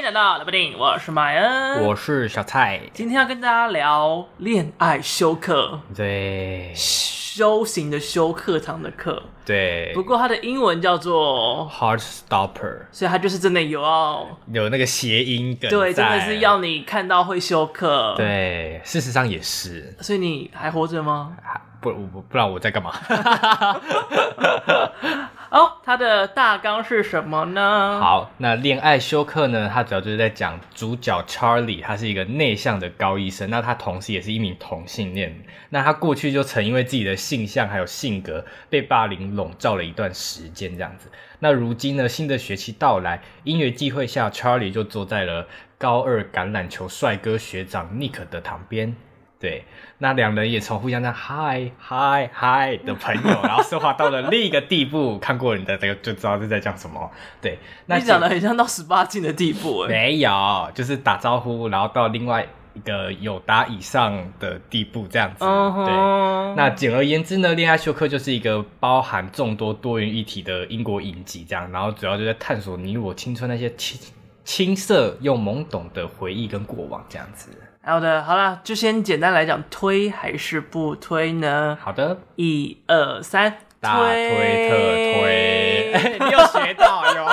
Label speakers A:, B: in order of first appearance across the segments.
A: 迎来到来不丁，我是麦恩，
B: 我是小蔡，
A: 今天要跟大家聊恋爱休克，
B: 对，
A: 修行的修课堂的课，
B: 对，
A: 不过它的英文叫做
B: Heartstopper，
A: 所以它就是真的有要
B: 有那个谐音梗，
A: 对，真的是要你看到会休克，
B: 对，事实上也是，
A: 所以你还活着吗？
B: 不，我不不知道我在干嘛。
A: 哦，它的大纲是什么呢？
B: 好，那恋爱休克呢？它主要就是在讲主角 Charlie，他是一个内向的高医生，那他同时也是一名同性恋。那他过去就曾因为自己的性向还有性格被霸凌笼罩了一段时间，这样子。那如今呢，新的学期到来，因缘际会下，Charlie 就坐在了高二橄榄球帅哥学长 Nick 的旁边。对，那两人也从互相在嗨嗨嗨的朋友，然后升华到了另一个地步。看过你的这个就知道是在讲什么。对，那
A: 你讲的很像到十八禁的地步。
B: 没有，就是打招呼，然后到另外一个有达以上的地步这样子。Uh huh. 对，那简而言之呢，恋爱休克就是一个包含众多多元议题的英国影集，这样，然后主要就在探索你我青春那些青青涩又懵懂的回忆跟过往这样子。
A: 好的，好了，就先简单来讲，推还是不推呢？
B: 好的，
A: 一二三，
B: 大推特推，欸、你有学到有？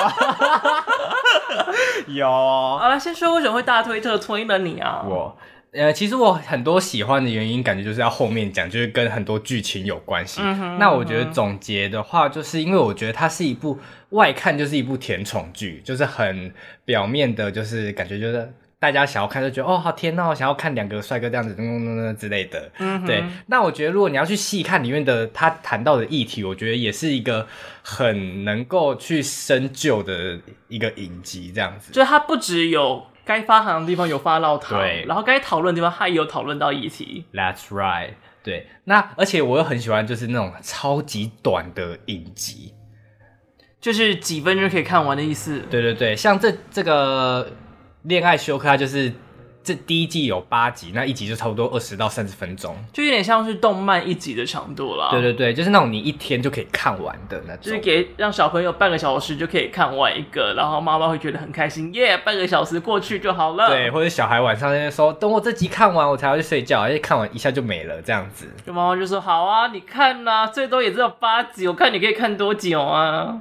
B: 有。
A: 好了，先说为什么会大推特推呢你啊？
B: 我，呃，其实我很多喜欢的原因，感觉就是要后面讲，就是跟很多剧情有关系。嗯哼，那我觉得总结的话，就是因为我觉得它是一部外看就是一部甜宠剧，就是很表面的，就是感觉就是。大家想要看就觉得哦，好甜哦，想要看两个帅哥这样子，噔噔噔噔之类的。嗯哼，对。那我觉得如果你要去细看里面的他谈到的议题，我觉得也是一个很能够去深究的一个影集，这样子。
A: 就是它不只有该发行的地方有发到糖，
B: 对，
A: 然后该讨论的地方他也有讨论到议题。
B: That's right。对。那而且我又很喜欢就是那种超级短的影集，
A: 就是几分钟可以看完的意思。
B: 对对对，像这这个。恋爱休克，它就是这第一季有八集，那一集就差不多二十到三十分钟，
A: 就有点像是动漫一集的长度了。
B: 对对对，就是那种你一天就可以看完的那种，
A: 就是给让小朋友半个小时就可以看完一个，然后妈妈会觉得很开心，耶、yeah，半个小时过去就好了。
B: 对，或者小孩晚上在那说，等我这集看完我才要去睡觉，而且看完一下就没了这样子。
A: 就妈妈就说好啊，你看呐、啊，最多也只有八集，我看你可以看多久啊。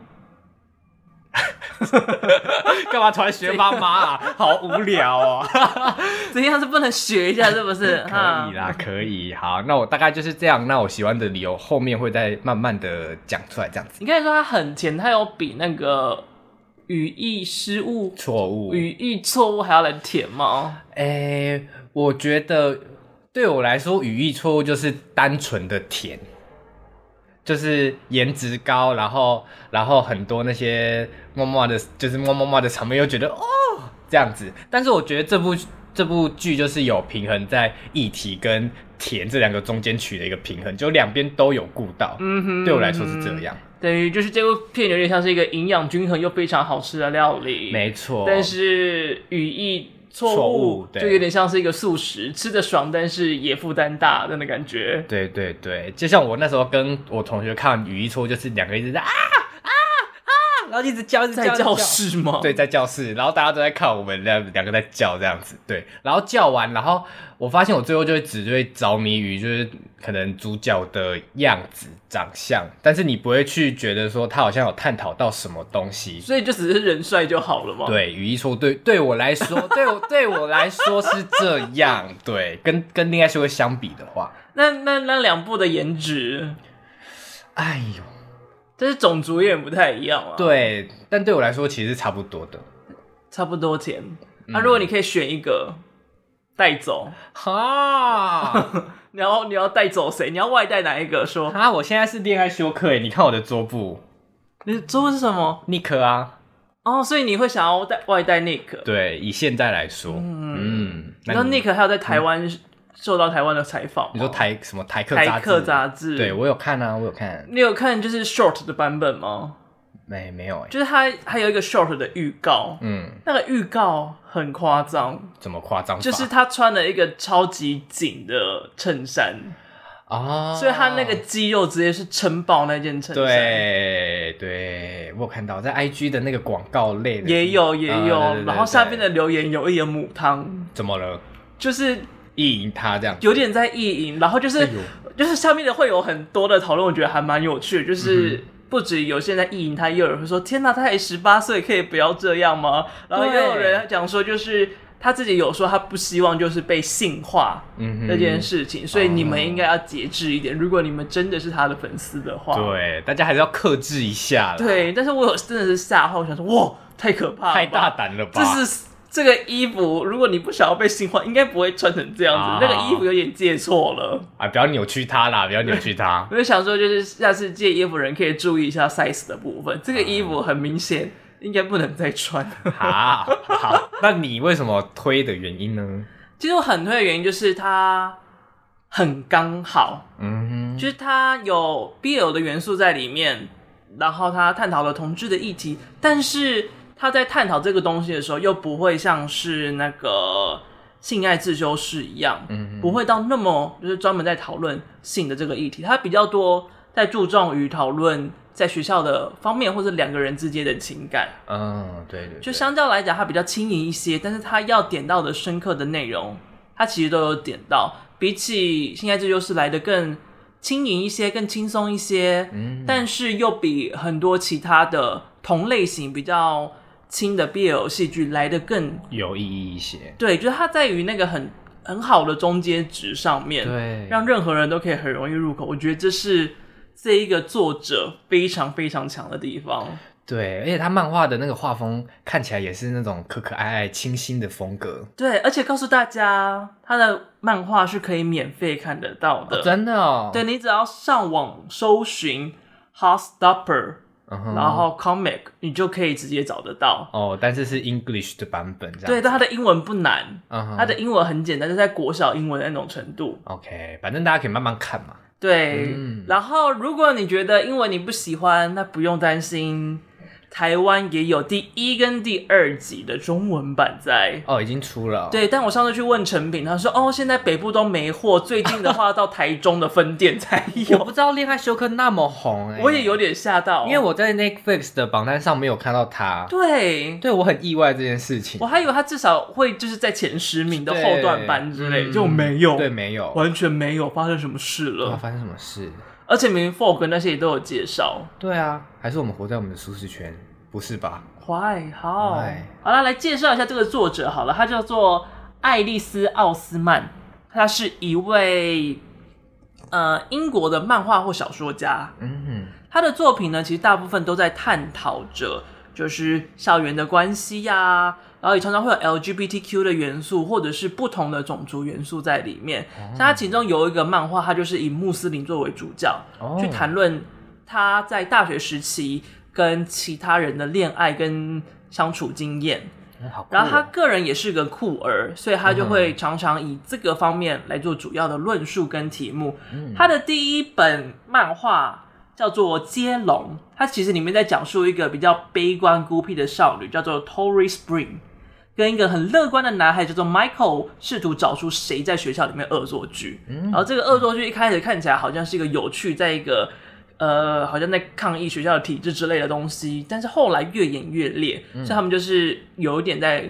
B: 干嘛突然学妈妈啊？好无聊哦！
A: 这样是不能学一下是不是？
B: 可以啦，可以。好，那我大概就是这样。那我喜欢的理由后面会再慢慢的讲出来，这样子。
A: 你可以说它很甜，它有比那个语义失误、
B: 错误、
A: 语义错误还要来甜吗？
B: 哎、欸，我觉得对我来说，语义错误就是单纯的甜。就是颜值高，然后然后很多那些默默的，就是默默默的场面，又觉得哦这样子。但是我觉得这部这部剧就是有平衡在议题跟甜这两个中间取了一个平衡，就两边都有顾到。嗯哼，对我来说是这样。
A: 等于就是这部片有点像是一个营养均衡又非常好吃的料理。
B: 没错。
A: 但是语义。错误，就有点像是一个素食，吃的爽，但是也负担大的那感觉。
B: 对对对，就像我那时候跟我同学看语义错误，就是两个一直在啊，然后一直叫，一直叫，
A: 在教室吗？
B: 对，在教室，然后大家都在看我们两两个在叫这样子。对，然后叫完，然后。我发现我最后就会只会着迷于就是可能主角的样子长相，但是你不会去觉得说他好像有探讨到什么东西，
A: 所以就只是人帅就好了嘛。
B: 对，语义说对，对我来说，对我对我来说是这样。对，跟跟恋爱修会相比的话，
A: 那那那两部的颜值，
B: 哎呦，
A: 但是种族有点不太一样啊。
B: 对，但对我来说其实差不多的，
A: 差不多甜。那、如果你可以选一个。带走
B: 哈，
A: 你要你要带走谁？你要外带哪一个？说
B: 啊，我现在是恋爱休克诶，你看我的桌布，
A: 你的桌布是什么
B: ？Nick 啊，
A: 哦，所以你会想要带外带 Nick？
B: 对，以现在来说，嗯，
A: 你知道 Nick 还有在台湾受到台湾的采访，
B: 你说台什么台客
A: 台客杂志？
B: 对我有看啊，我有看，
A: 你有看就是 short 的版本吗？
B: 没没有哎，
A: 就是他还有一个 short 的预告，嗯，那个预告很夸张，
B: 怎么夸张？
A: 就是他穿了一个超级紧的衬衫，
B: 哦，
A: 所以他那个肌肉直接是撑爆那件衬衫。
B: 对对，我有看到在 IG 的那个广告类的。
A: 也有也有，然后下边的留言有一点母汤，
B: 怎么了？
A: 就是
B: 意淫他这样，
A: 有点在意淫，然后就是、哎、就是下面的会有很多的讨论，我觉得还蛮有趣的，就是。嗯不止有些人在意淫他，也有人会说：“天哪，他才十八岁，可以不要这样吗？”然后也有人讲说，就是他自己有说他不希望就是被性化这件事情，嗯、所以你们应该要节制一点。嗯、如果你们真的是他的粉丝的话，
B: 对，大家还是要克制一下。
A: 对，但是我有真的是吓坏，我想说，哇，太可怕了，
B: 太大胆了吧？
A: 这是。这个衣服，如果你不想要被性化，应该不会穿成这样子。啊、那个衣服有点借错了
B: 啊！不要扭曲它啦，不要扭曲它。
A: 我就想说，就是下次借衣服人可以注意一下 size 的部分。这个衣服很明显应该不能再穿。
B: 好，好，那你为什么推的原因呢？
A: 其实我很推的原因就是它很刚好，
B: 嗯哼，
A: 就是它有 BL 的元素在里面，然后它探讨了同志的议题，但是。他在探讨这个东西的时候，又不会像是那个性爱自修室一样，嗯哼，不会到那么就是专门在讨论性的这个议题。他比较多在注重于讨论在学校的方面，或者两个人之间的情感。
B: 嗯，对对，对。
A: 就相较来讲，他比较轻盈一些，但是他要点到的深刻的内容，他其实都有点到。比起性爱自修室来的更轻盈一些，更轻松一些，嗯，但是又比很多其他的同类型比较。轻的 BL 戏剧来的更
B: 有意义一些，
A: 对，就是它在于那个很很好的中间值上面，
B: 对，
A: 让任何人都可以很容易入口。我觉得这是这一个作者非常非常强的地方。
B: 对，而且他漫画的那个画风看起来也是那种可可爱爱、清新的风格。
A: 对，而且告诉大家，他的漫画是可以免费看得到的，
B: 哦、真的哦。
A: 对，你只要上网搜寻 Heartstopper。Uh 然后 comic 你就可以直接找得到
B: 哦，oh, 但是是 English 的版本这样。
A: 对，但它的英文不难，它、uh. 的英文很简单，就在国小英文的那种程度。
B: OK，反正大家可以慢慢看嘛。
A: 对，嗯、然后如果你觉得英文你不喜欢，那不用担心。台湾也有第一跟第二集的中文版在
B: 哦，已经出了。
A: 对，但我上次去问成品，他说哦，现在北部都没货，最近的话到台中的分店才有。
B: 我不知道《恋爱休克》那么红
A: 我也有点吓到，
B: 因为我在 Netflix 的榜单上没有看到它。
A: 对，
B: 对我很意外这件事情，
A: 我还以为他至少会就是在前十名的后段班之类，就没有，
B: 对，没有，
A: 完全没有发生什么事了。
B: 发生什么事？
A: 而且明明 Folk 那些也都有介绍。
B: 对啊，还是我们活在我们的舒适圈。不是吧？
A: 坏好?好了，来介绍一下这个作者好了，他叫做爱丽丝·奥斯曼，他是一位呃英国的漫画或小说家。嗯哼，他的作品呢，其实大部分都在探讨着就是校园的关系呀、啊，然后也常常会有 LGBTQ 的元素，或者是不同的种族元素在里面。像、oh. 他其中有一个漫画，他就是以穆斯林作为主角，oh. 去谈论他在大学时期。跟其他人的恋爱跟相处经验，然后他个人也是个酷儿，所以他就会常常以这个方面来做主要的论述跟题目。他的第一本漫画叫做《接龙》，它其实里面在讲述一个比较悲观孤僻的少女，叫做 Tori Spring，跟一个很乐观的男孩叫做 Michael，试图找出谁在学校里面恶作剧。然后这个恶作剧一开始看起来好像是一个有趣，在一个。呃，好像在抗议学校的体制之类的东西，但是后来越演越烈，嗯、所以他们就是有一点在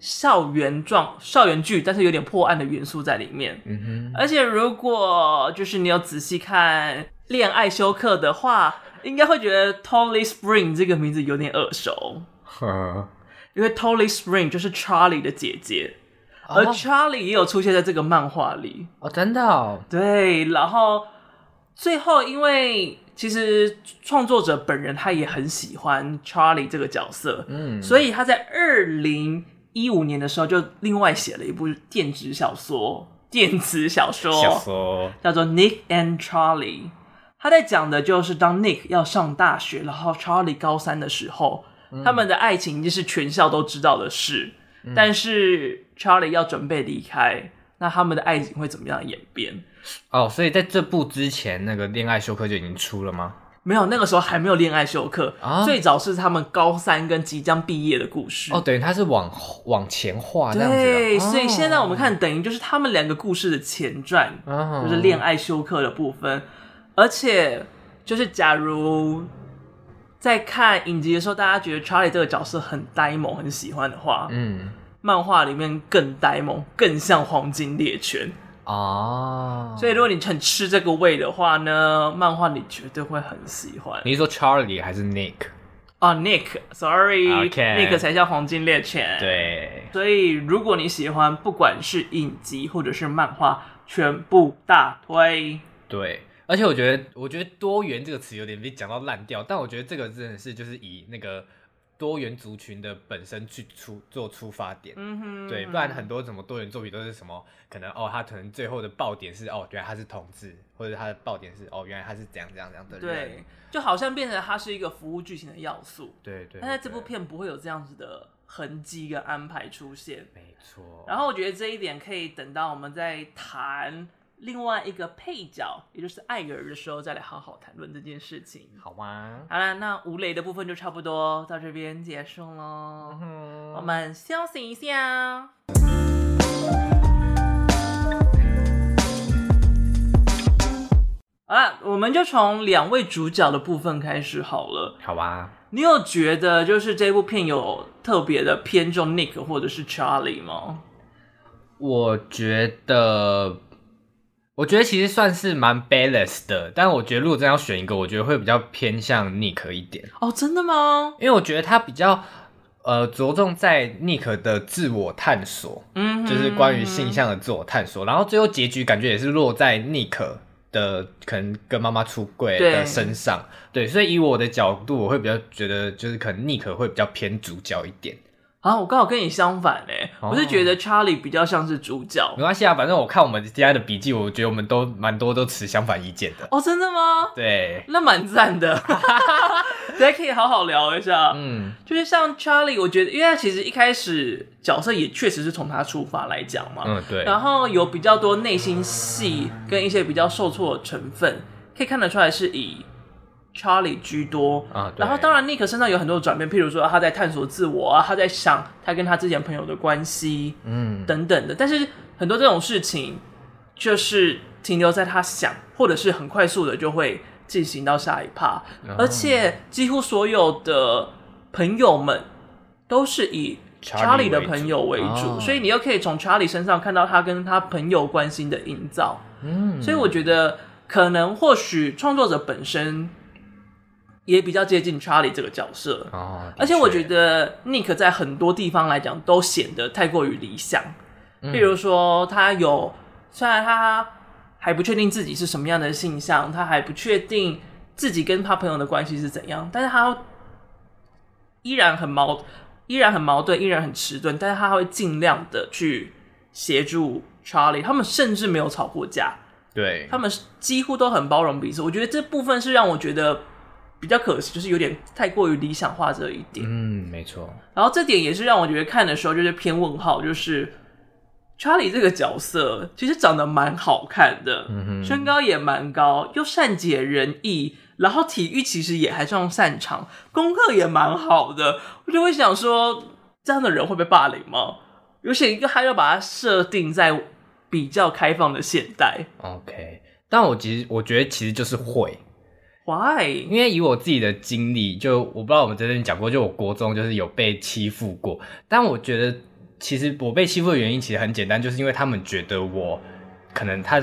A: 校园状校园剧，但是有点破案的元素在里面。嗯哼，而且如果就是你有仔细看《恋爱休克》的话，应该会觉得 Tolly Spring 这个名字有点耳熟。因为 Tolly Spring 就是 Charlie 的姐姐，哦、而 Charlie 也有出现在这个漫画里。
B: 哦，真的哦？
A: 对，然后。最后，因为其实创作者本人他也很喜欢 Charlie 这个角色，嗯，所以他在二零一五年的时候就另外写了一部电子小说，电子小说，
B: 小说
A: 叫做 Nick and Charlie。他在讲的就是当 Nick 要上大学，然后 Charlie 高三的时候，嗯，他们的爱情就是全校都知道的事，嗯，但是 Charlie 要准备离开，那他们的爱情会怎么样演变？
B: 哦，所以在这部之前，那个恋爱休克就已经出了吗？
A: 没有，那个时候还没有恋爱休克，
B: 啊、
A: 最早是他们高三跟即将毕业的故事。
B: 哦，等于他是往往前画这样子。
A: 对，
B: 哦、
A: 所以现在我们看，等于就是他们两个故事的前传，
B: 哦、
A: 就是恋爱休克的部分。而且，就是假如在看影集的时候，大家觉得 Charlie 这个角色很呆萌，很喜欢的话，
B: 嗯，
A: 漫画里面更呆萌，更像黄金猎犬。
B: 哦，
A: 所以如果你很吃这个味的话呢，漫画你绝对会很喜欢。
B: 你是说 Charlie 还是 Nick？
A: 哦、oh,，Nick，Sorry，Nick
B: Okay.
A: 才叫黄金猎犬。
B: 对，
A: 所以如果你喜欢，不管是影集或者是漫画，全部大推。
B: 对，而且我觉得，我觉得多元这个词有点被讲到烂掉，但我觉得这个真的是就是以那个。多元族群的本身去出做出发点，嗯哼，对，不然很多什么多元作品都是什么可能哦，他可能最后的爆点是哦，原来他是同志，或者他的爆点是哦，原来他是怎样怎样怎样的人，
A: 对，就好像变成他是一个服务剧情的要素，
B: 对，对对，
A: 但在这部片不会有这样子的痕迹跟安排出现，
B: 没错。然
A: 后我觉得这一点可以等到我们在谈。另外一个配角，也就是艾尔的时候，再来好好谈论这件事情，
B: 好吗？
A: 好了，那吴磊的部分就差不多到这边结束喽。嗯、我们休息一下。好了，我们就从两位主角的部分开始好了。
B: 好吧？
A: 你有觉得就是这部片有特别的偏重 Nick 或者是 Charlie 吗？
B: 我觉得。我觉得其实算是蛮 balanced 的，但我觉得如果真要选一个，我觉得会比较偏向 Nick 一点。
A: 哦，真的吗？
B: 因为我觉得他比较呃着重在 Nick 的自我探索，嗯，就是关于性向的自我探索，然后最后结局感觉也是落在 Nick 的可能跟妈妈出柜的身上，對，对，所以以我的角度，我会比较觉得就是可能 Nick 会比较偏主角一点。
A: 啊，我刚好跟你相反嘞，哦、我是觉得 Charlie 比较像是主角。
B: 没关系啊，反正我看我们今天的笔记，我觉得我们都蛮多都持相反意见的。
A: 哦，真的吗？
B: 对，
A: 那蛮赞的，大家可以好好聊一下。
B: 嗯，
A: 就是像 Charlie，我觉得，因为他其实一开始角色也确实是从他出发来讲嘛。
B: 嗯，对。
A: 然后有比较多内心戏跟一些比较受挫的成分，可以看得出来是以。Charlie 居多。
B: 啊，
A: 然后当然 Nick 身上有很多的转变，譬如说他在探索自我啊，他在想他跟他之前朋友的关系，嗯，等等的。但是很多这种事情就是停留在他想，或者是很快速的就会进行到下一趴，哦、而且几乎所有的朋友们都是以 Charlie 的朋友为主，所以你又可以从 Charlie 身上看到他跟他朋友关系的营造，嗯，所以我觉得可能或许创作者本身。也比较接近 Charlie 这个角色，哦，而且我觉得 Nick 在很多地方来讲都显得太过于理想，嗯，比如说他有，虽然他还不确定自己是什么样的性向，他还不确定自己跟他朋友的关系是怎样，但是他依然很矛，依然很矛盾，依然很迟钝，但是他会尽量的去协助 Charlie，他们甚至没有吵过架，
B: 对，
A: 他们几乎都很包容彼此，我觉得这部分是让我觉得。比较可惜，就是有点太过于理想化这一点。
B: 嗯，没错。
A: 然后这点也是让我觉得看的时候就是偏问号，就是 Charlie 这个角色其实长得蛮好看的，嗯，身高也蛮高，又善解人意，然后体育其实也还算擅长，功课也蛮好的。我就会想说，这样的人会被霸凌吗？而且一个还要把它设定在比较开放的现代。
B: OK，但我其实我觉得其实就是会。
A: Why？
B: 因为以我自己的经历，就我不知道我们在这边讲过，就我国中就是有被欺负过。但我觉得，其实我被欺负的原因其实很简单，就是因为他们觉得我可能他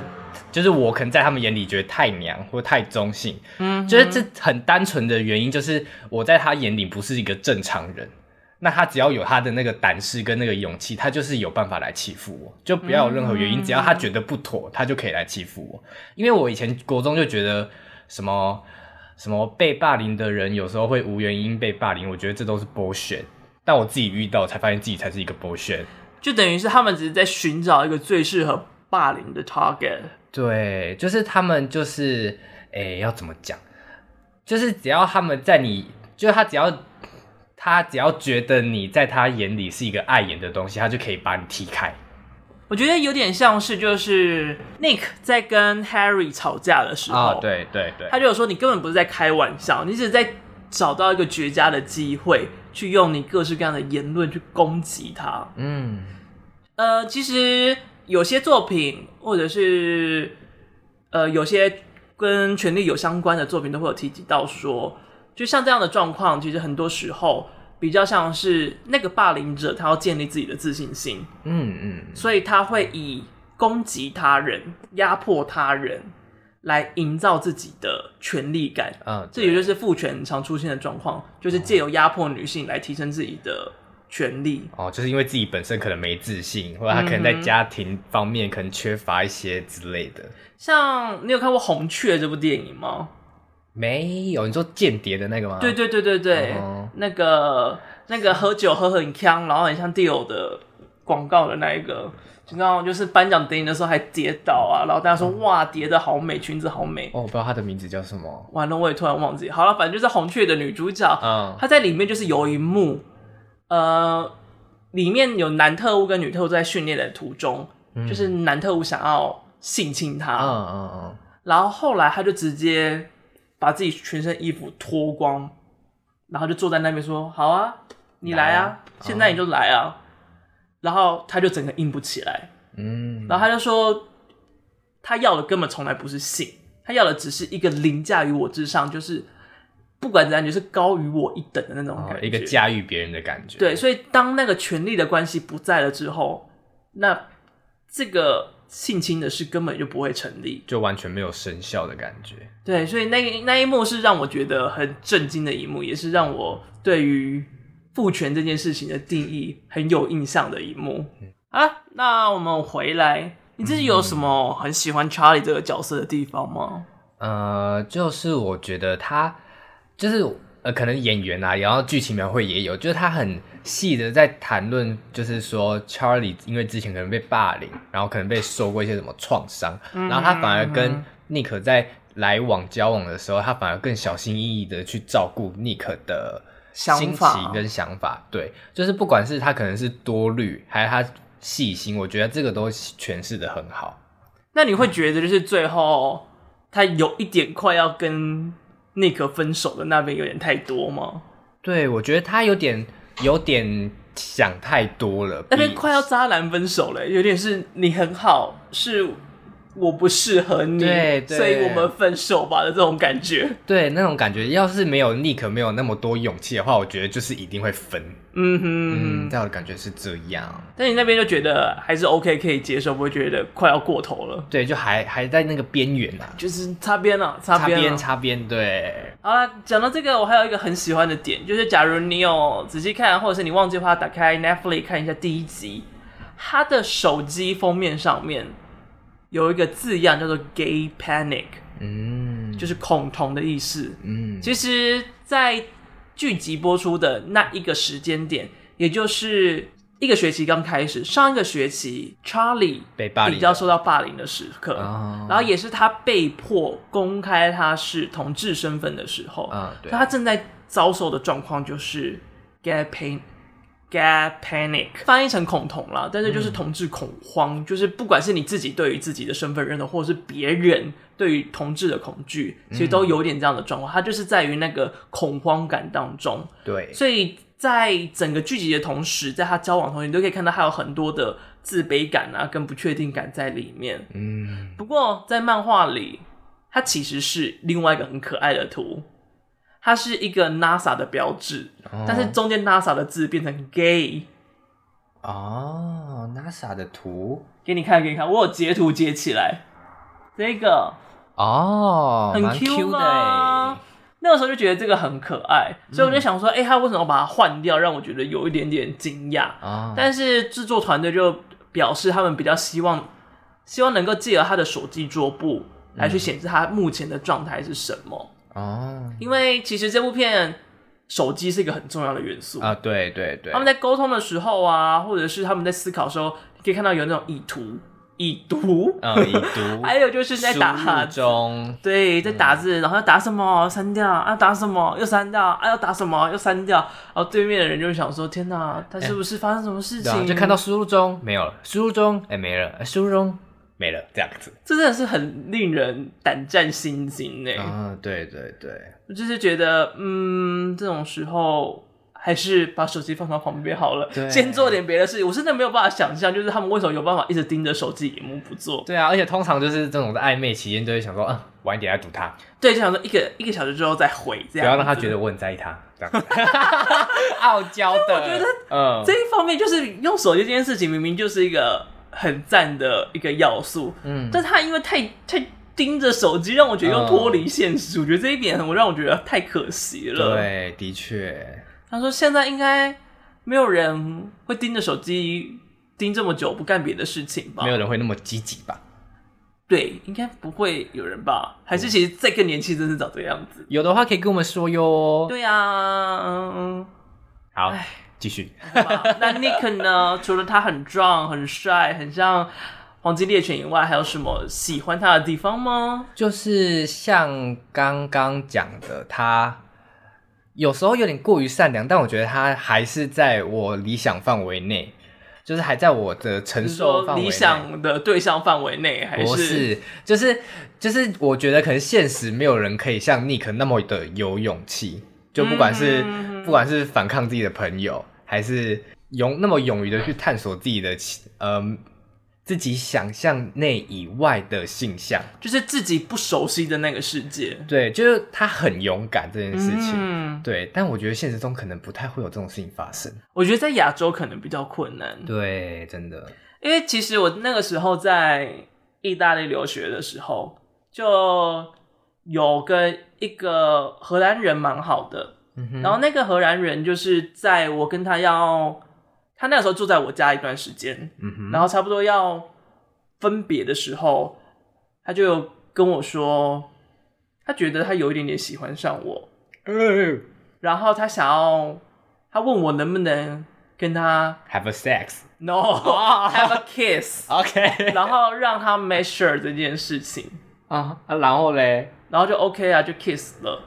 B: 就是我可能在他们眼里觉得太娘或太中性。嗯哼，就是这很单纯的原因，就是我在他眼里不是一个正常人。那他只要有他的那个胆识跟那个勇气，他就是有办法来欺负我。就不要有任何原因，嗯、只要他觉得不妥，他就可以来欺负我。因为我以前国中就觉得。什么什么被霸凌的人有时候会无原因被霸凌，我觉得这都是 bullshit。但我自己遇到才发现自己才是一个 bullshit，
A: 就等于是他们只是在寻找一个最适合霸凌的 target。
B: 对，就是他们就是，诶、欸，要怎么讲？就是只要他们在你，就是他只要他只要觉得你在他眼里是一个碍眼的东西，他就可以把你踢开。
A: 我觉得有点像是就是 Nick 在跟 Harry 吵架的时候，
B: 哦、对对对，
A: 他就有说你根本不是在开玩笑，你只是在找到一个绝佳的机会，去用你各式各样的言论去攻击他。
B: 嗯，
A: 呃，其实有些作品或者是呃有些跟权力有相关的作品都会有提及到说，就像这样的状况，其实很多时候。比较像是那个霸凌者，他要建立自己的自信心，
B: 嗯嗯，
A: 所以他会以攻击他人、压迫他人来营造自己的权力感，
B: 嗯，
A: 这也就是父权常出现的状况，就是借由压迫女性来提升自己的权力。
B: 哦，就是因为自己本身可能没自信，或者他可能在家庭方面可能缺乏一些之类的。
A: 像你有看过《红雀》这部电影吗？
B: 没有，你说间谍的那个吗？
A: 对对对对对，uh. 那个那个喝酒喝很呛，然后很像 Dior 的广告的那一个，你知道就是颁奖典礼的时候还跌倒啊，然后大家说、uh. 哇，叠的好美，裙子好美。
B: 哦，我不知道她的名字叫什么。
A: 完了，我也突然忘记。好了，反正就是红雀的女主角，嗯、uh 她在里面就是有一幕，呃，里面有男特务跟女特务在训练的途中，uh. 就是男特务想要性侵她，
B: 嗯嗯嗯，
A: 然后后来他就直接。把自己全身衣服脱光，然后就坐在那边说：“好啊，你来啊，现在你就来啊。”然后他就整个硬不起来，
B: 嗯，
A: 然后他就说：“他要的根本从来不是性，他要的只是一个凌驾于我之上，就是不管怎样，就是高于我一等的那种感觉，
B: 哦、一个驾驭别人的感觉。”
A: 对，所以当那个权力的关系不在了之后，那这个。性侵的事根本就不会成立，
B: 就完全没有生效的感觉。
A: 对，所以那那一幕是让我觉得很震惊的一幕，也是让我对于父权这件事情的定义很有印象的一幕。嗯、啊，那我们回来，你自己有什么很喜欢 Charlie 这个角色的地方吗？
B: 呃，就是我觉得他就是。呃，可能演员啊，然后剧情描绘也有，就是他很细的在谈论，就是说 Charlie 因为之前可能被霸凌，然后可能被受过一些什么创伤，然后他反而跟 Nick 在来往交往的时候，他反而更小心翼翼的去照顾 Nick 的心情跟想法。对，就是不管是他可能是多虑，还是他细心，我觉得这个都诠释的很好。
A: 那你会觉得，就是最后他有一点快要跟。那个分手的那边有点太多吗？
B: 对，我觉得他有点有点想太多了。
A: 那边快要渣男分手了，有点是你很好，是我不适合你，
B: 对，对，
A: 所以我们分手吧的这种感觉。
B: 对，那种感觉，要是没有 Nick 没有那么多勇气的话，我觉得就是一定会分。
A: 嗯哼，
B: 嗯，在我的感觉是这样。
A: 但你那边就觉得还是 OK，可以接受，不会觉得快要过头了。
B: 对，就还还在那个边缘啊，
A: 就是擦边了，擦边，
B: 擦边，对。
A: 好了，讲到这个，我还有一个很喜欢的点，就是假如你有仔细看，或者是你忘记的话，打开 Netflix 看一下第一集，他的手机封面上面有一个字样叫做 “gay panic”，
B: 嗯，
A: 就是恐同的意思。
B: 嗯，
A: 其实，在剧集播出的那一个时间点，也就是一个学期刚开始，上一个学期，Charlie
B: 被霸凌，比
A: 较受到霸凌的时刻，然后也是他被迫公开他是同志身份的时候，
B: 嗯，对，
A: 他正在遭受的状况就是 gay pain。Gay panic 翻译成恐同啦，但是就是同志恐慌，嗯，就是不管是你自己对于自己的身份认同，或者是别人对于同志的恐惧，其实都有点这样的状况。它就是在于那个恐慌感当中。
B: 对，
A: 所以在整个剧集的同时，在他交往同时，你都可以看到他有很多的自卑感啊，跟不确定感在里面。
B: 嗯，
A: 不过在漫画里，它其实是另外一个很可爱的图。它是一个 NASA 的标志，哦，但是中间 NASA 的字变成 gay。
B: 哦，NASA 的图
A: 给你看，给你看，我有截图截起来。这个
B: 哦，
A: 很 Q 的。那个时候就觉得这个很可爱，所以我就想说，哎，他为什么把它换掉，让我觉得有一点点惊讶。
B: 哦，
A: 但是制作团队就表示，他们比较希望，希望能够借由他的手机桌布来去显示他目前的状态是什么。
B: 哦，
A: 因为其实这部片手机是一个很重要的元素。
B: 啊，对对对，
A: 他们在沟通的时候啊，或者是他们在思考的时候，可以看到有那种以图。已读，
B: 嗯，已读，
A: 还有就是在打字。
B: 中，
A: 对，在打字，嗯、然后要打什么删掉，啊，打什么又删掉，啊，要打什么又删掉，然后对面的人就想说：天哪，他是不是发生什么事情？
B: 欸、就看到输入中没有了，输入中哎、欸、没了，输入中没了，这样子，
A: 这真的是很令人胆战心惊呢。
B: 啊，对对对，
A: 我就是觉得，嗯，这种时候。还是把手机放到旁边好了，对先做点别的事情。我真的没有办法想象，就是他们为什么有办法一直盯着手机屏幕不做。
B: 对啊，而且通常就是这种的暧昧期间，就会想说，嗯，晚一点来堵他。
A: 对，就想说一个一个小时之后再回，这样不
B: 要让他觉得我很在意他，这样 傲娇的。
A: 我觉得，嗯，这一方面就是用手机这件事情，明明就是一个很赞的一个要素，嗯，但他因为太太盯着手机，让我觉得又脱离现实。嗯、我觉得这一点，我让我觉得太可惜了。
B: 对，的确。
A: 他说：“现在应该没有人会盯着手机盯这么久不干别的事情吧？
B: 没有人会那么积极吧？
A: 对，应该不会有人吧？还是其实再更年轻，真是长这样子？
B: 有的话可以跟我们说哟。
A: 对呀、啊，嗯，
B: 好，继唉续。
A: 那 Nick 呢？除了他很壮、很帅、很像黄金猎犬以外，还有什么喜欢他的地方吗？
B: 就是像刚刚讲的，他。”有时候有点过于善良，但我觉得他还是在我理想范围内，就是还在我的承受范围。
A: 理想的对象范围内，还是
B: 不是？就是就是，我觉得可能现实没有人可以像 Nick 那么的有勇气，就不管是、嗯、不管是反抗自己的朋友，还是勇那么勇于的去探索自己的呃。自己想象内以外的性向，
A: 就是自己不熟悉的那个世界。
B: 对，就是他很勇敢这件事情。嗯，对，但我觉得现实中可能不太会有这种事情发生。
A: 我觉得在亚洲可能比较困难。
B: 对，真的。
A: 因为其实我那个时候在意大利留学的时候，就有跟一个荷兰人蛮好的。嗯哼。然后那个荷兰人就是在我跟他要。他那个时候住在我家一段时间，嗯哼，然后差不多要分别的时候，他就跟我说，他觉得他有一点点喜欢上我，嗯，然后他想要，他问我能不能跟他
B: have a
A: sex，no，have a kiss，OK，
B: 然
A: 后让他 make sure 这件事情
B: 啊，啊，然后嘞，
A: 然后就 OK 啊，就 kiss 了。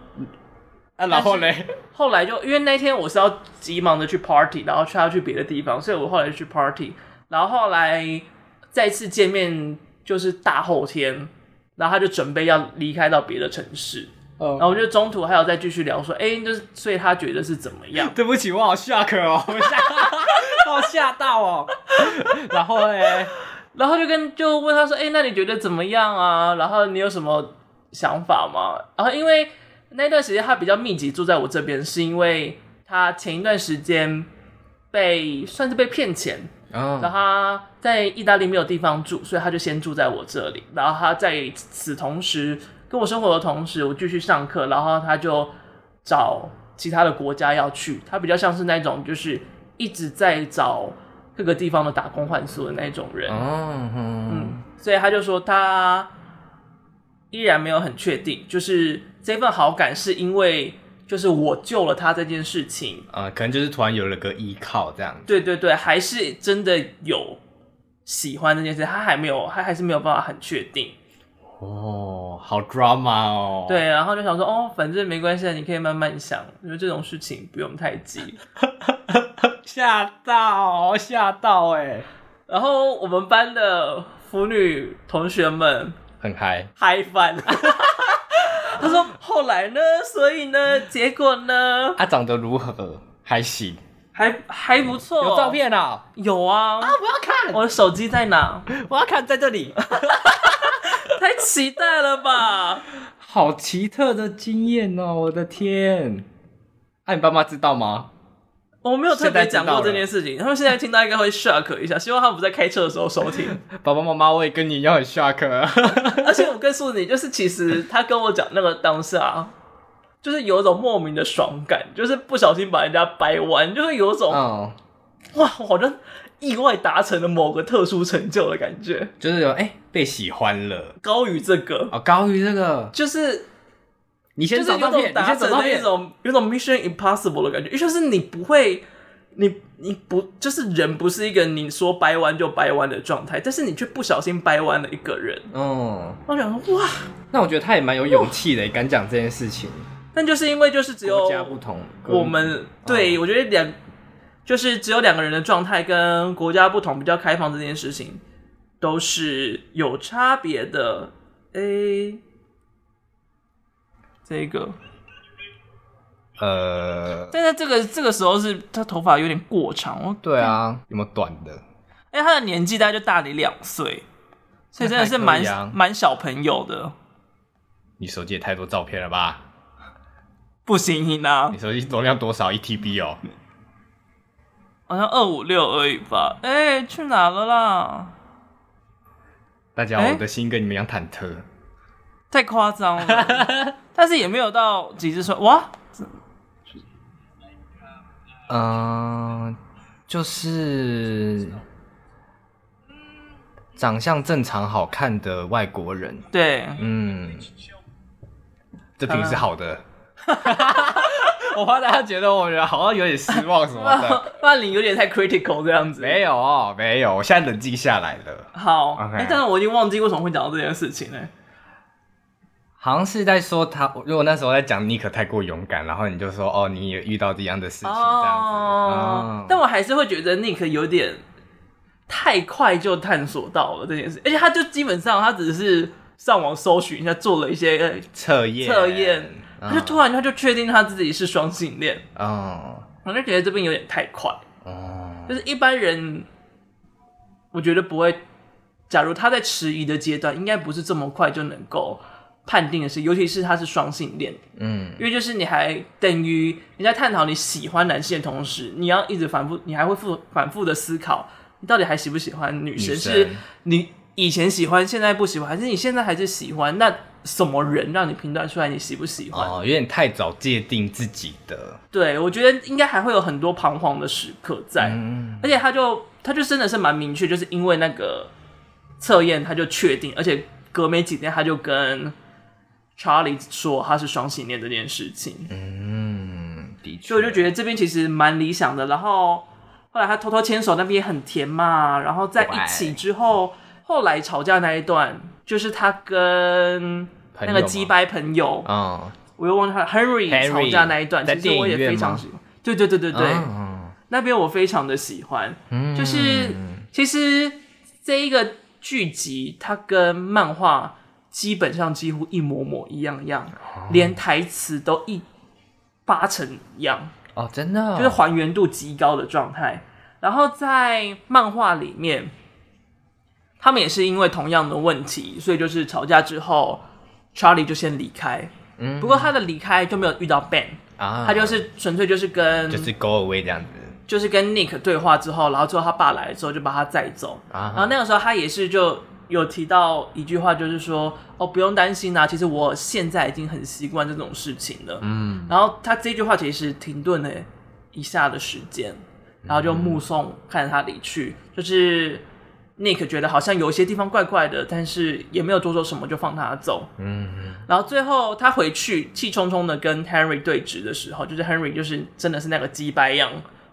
B: 啊，然后嘞，
A: 后来就因为那天我是要急忙的去 party，然后去要去别的地方，所以我后来就去 party，然后后来再次见面就是大后天，然后他就准备要离开到别的城市，嗯，然后我就中途还有再继续聊说，哎，就是所以他觉得是怎么样？
B: 对不起，我好 shock 哦，我吓到哦，然后嘞，
A: 然后就跟就问他说，哎，那你觉得怎么样啊？然后你有什么想法吗？然后因为。那段时间他比较密集住在我这边，是因为他前一段时间被算是被骗钱，oh. 然后他在意大利没有地方住，所以他就先住在我这里。然后他在此同时跟我生活的同时，我继续上课，然后他就找其他的国家要去。他比较像是那种就是一直在找各个地方的打工换宿的那种人。Oh. 嗯，所以他就说他依然没有很确定，就是。这份好感是因为就是我救了他这件事情
B: 啊、呃，可能就是突然有了个依靠这样子。
A: 对对对，还是真的有喜欢这件事，他还没有，他还是没有办法很确定。
B: 哦，好 drama 哦。
A: 对，然后就想说，哦，反正没关系，你可以慢慢想，因为这种事情不用太急。
B: 吓到，吓到哎！
A: 然后我们班的腐女同学们
B: 很嗨，
A: 嗨翻。他说：“后来呢？所以呢？结果呢？
B: 他、啊、长得如何？还行，
A: 还还不错。
B: 有照片啊？
A: 有啊！
B: 啊！我要看，
A: 我的手机在哪？
B: 我要看，在这里。
A: 太期待了吧！
B: 好奇特的经验哦！我的天！哎、啊，你爸妈知道吗？”
A: 我没有特别讲过这件事情，他们现在听到应该会 shock 一下，希望他们不在开车的时候收听。
B: 爸爸妈妈，我也跟你一样很 shock 啊！
A: 而且我告诉你，就是其实他跟我讲那个当下，就是有一种莫名的爽感，就是不小心把人家掰弯，就是有一种、oh. 哇，好像意外达成了某个特殊成就的感觉，
B: 就是有哎、欸、被喜欢了，
A: 高于这个
B: 哦，高于这个，
A: 就是。
B: 你先找照片，你先找到一种
A: 有种 Mission Impossible 的感觉，也就是你不会你你不就是人不是一个你说掰弯就掰弯的状态，但是你却不小心掰弯了一个人。
B: 哦，
A: 我想说哇，
B: 那我觉得他也蛮有勇气的，敢讲这件事情。
A: 但就是因为就是只有
B: 国家不同，
A: 我们对、哦、我觉得两就是只有两个人的状态跟国家不同比较开放这件事情都是有差别的。诶，这个。
B: 呃，
A: 但是这个这个时候是他头发有点过长，
B: 对啊，有没有短的？
A: 因为他的年纪大概就大你两岁，所以真的是蛮蛮、啊、小朋友的。
B: 你手机也太多照片了吧？
A: 不行啊！
B: 你手机容量多少？一 TB 哦，
A: 好像二五六而已吧？哎、欸，去哪了啦？
B: 大家，我的心跟你们一样忐忑，欸、
A: 太夸张了。但是也没有到几只说哇。
B: 嗯、呃，就是长相正常、好看的外国人。
A: 对，
B: 嗯，这评是好的。我怕大家觉得我觉得好像有点失望什么的，
A: 那你有点太 critical 这样子。
B: 没有，没有，我现在冷静下来了。
A: 好，
B: 哎
A: Okay.、欸，但是我已经忘记为什么会讲到这件事情呢？
B: 好像是在说他，如果那时候在讲尼克太过勇敢，然后你就说哦，你也遇到这样的事情这样子。
A: 但我还是会觉得尼克有点太快就探索到了这件事，而且他就基本上他只是上网搜寻一下，做了一些
B: 测验
A: 测验，他就突然他就确定他自己是双性恋。
B: 哦，
A: 我就觉得这边有点太快。
B: 哦，
A: 就是一般人，我觉得不会。假如他在迟疑的阶段，应该不是这么快就能够。判定的是，尤其是他是双性恋，
B: 嗯，因
A: 为就是你还等于你在探讨你喜欢男性的同时，你要一直反复，你还会复反复的思考，你到底还喜不喜欢女生？女生是你以前喜欢，现在不喜欢，还是你现在还是喜欢？那什么人让你评断出来你喜不喜欢？
B: 哦，有点太早界定自己的。
A: 对，我觉得应该还会有很多彷徨的时刻在，
B: 嗯，
A: 而且他就他就真的是蛮明确，就是因为那个测验，他就确定，而且隔没几天他就跟。查理说他是双性恋这件事情，
B: 嗯，的确，
A: 所以我就觉得这边其实蛮理想的。然后后来他偷偷牵手，那边也很甜嘛。然后在一起之后，后来吵架那一段，就是他跟那个鸡掰朋友，
B: 嗯，
A: 我又忘记他 Henry 吵架那一段，其实我也非常喜欢。对对对对对，那边我非常的喜欢。就是其实这一个剧集，它跟漫画。基本上几乎一模模一样样，哦、连台词都一八成一样
B: 哦，真的、哦，
A: 就是还原度极高的状态。然后在漫画里面，他们也是因为同样的问题，所以就是吵架之后，Charlie 就先离开。嗯，不过他的离开就没有遇到 Ben 啊，他就是纯粹就是跟
B: 就是 go away 这样子，
A: 就是跟 Nick 对话之后，然后之后他爸来的时候就把他载走。啊，然后那个时候他也是就。有提到一句话，就是说哦，不用担心啊，其实我现在已经很习惯这种事情了。嗯，然后他这句话其实停顿了一下的时间，然后就目送看着他离去。嗯、就是 Nick 觉得好像有一些地方怪怪的，但是也没有多说什么，就放他走。嗯，然后最后他回去气冲冲的跟 Henry 对峙的时候，就是 Henry 就是真的是那个鸡掰样。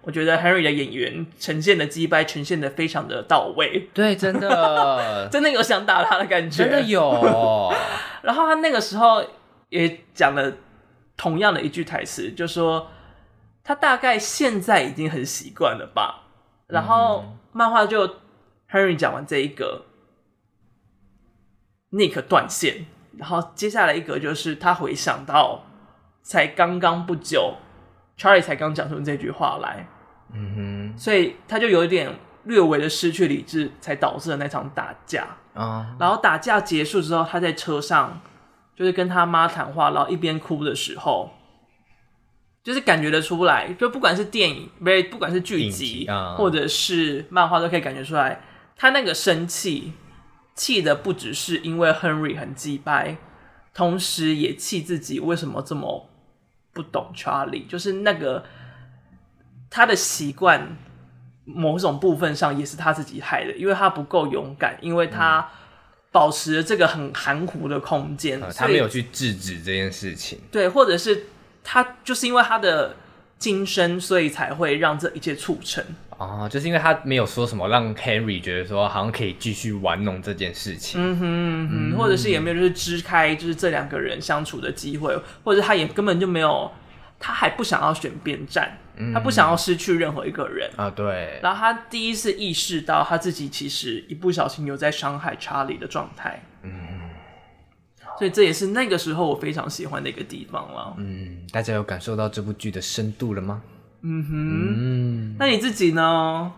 A: 我觉得 Henry 的演员呈现的鸡掰呈现的非常的到位，
B: 对，真的，
A: 真的有想打他的感觉，
B: 真的有。
A: 然后他那个时候也讲了同样的一句台词，就说他大概现在已经很习惯了吧。然后漫画就 Henry 讲完这一个，Nick 断线，然后接下来一个就是他回想到才刚刚不久。Charlie 才刚讲出这句话来，嗯哼，所以他就有一点略微的失去理智，才导致了那场打架啊。然后打架结束之后，他在车上就是跟他妈谈话，然后一边哭的时候，就是感觉得出来，就不管是电影，不是不管是剧集或者是漫画，都可以感觉出来，他那个生气气的不只是因为 Henry 很鸡掰，同时也气自己为什么这么。不懂 Charlie，就是那个他的习惯，某种部分上也是他自己害的，因为他不够勇敢，因为他保持了这个很含糊的空间，
B: 嗯、他没有去制止这件事情。
A: 对，或者是他就是因为他的今生，所以才会让这一切促成。
B: 哦，就是因为他没有说什么让 Henry 觉得说好像可以继续玩弄这件事情。
A: 嗯哼嗯哼，或者是也没有就是支开就是这两个人相处的机会，或者他也根本就没有，他还不想要选边站。他不想要失去任何一个人
B: 啊，对。
A: 然后他第一次意识到他自己其实一不小心有在伤害查理的状态，嗯，所以这也是那个时候我非常喜欢的一个地方了。
B: 嗯，大家有感受到这部剧的深度了吗？
A: 嗯哼，嗯，那你自己呢？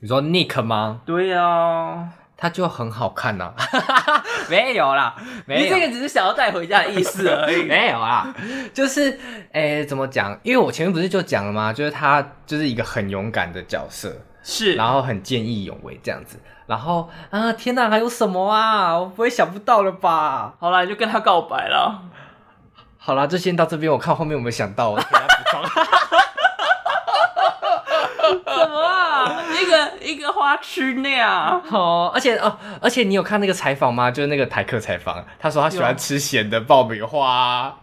B: 你说 Nick 吗？
A: 对呀、啊。
B: 他就很好看呐、啊，没有啦，没有，
A: 你这个只是想要带回家的意思而已，
B: 没有啦，就是，诶、欸，怎么讲？因为我前面不是就讲了吗？就是他就是一个很勇敢的角色，
A: 是，
B: 然后很见义勇为这样子，然后啊，天哪，还有什么啊？我不会想不到了吧？
A: 好啦，你就跟他告白了。
B: 好啦，就先到这边，我看后面有没有想到，我给他补充。
A: 怎么啊？一个一个花痴那样
B: 哦，而且哦，而且你有看那个采访吗？就是那个台客采访，他说他喜欢吃咸的爆米花。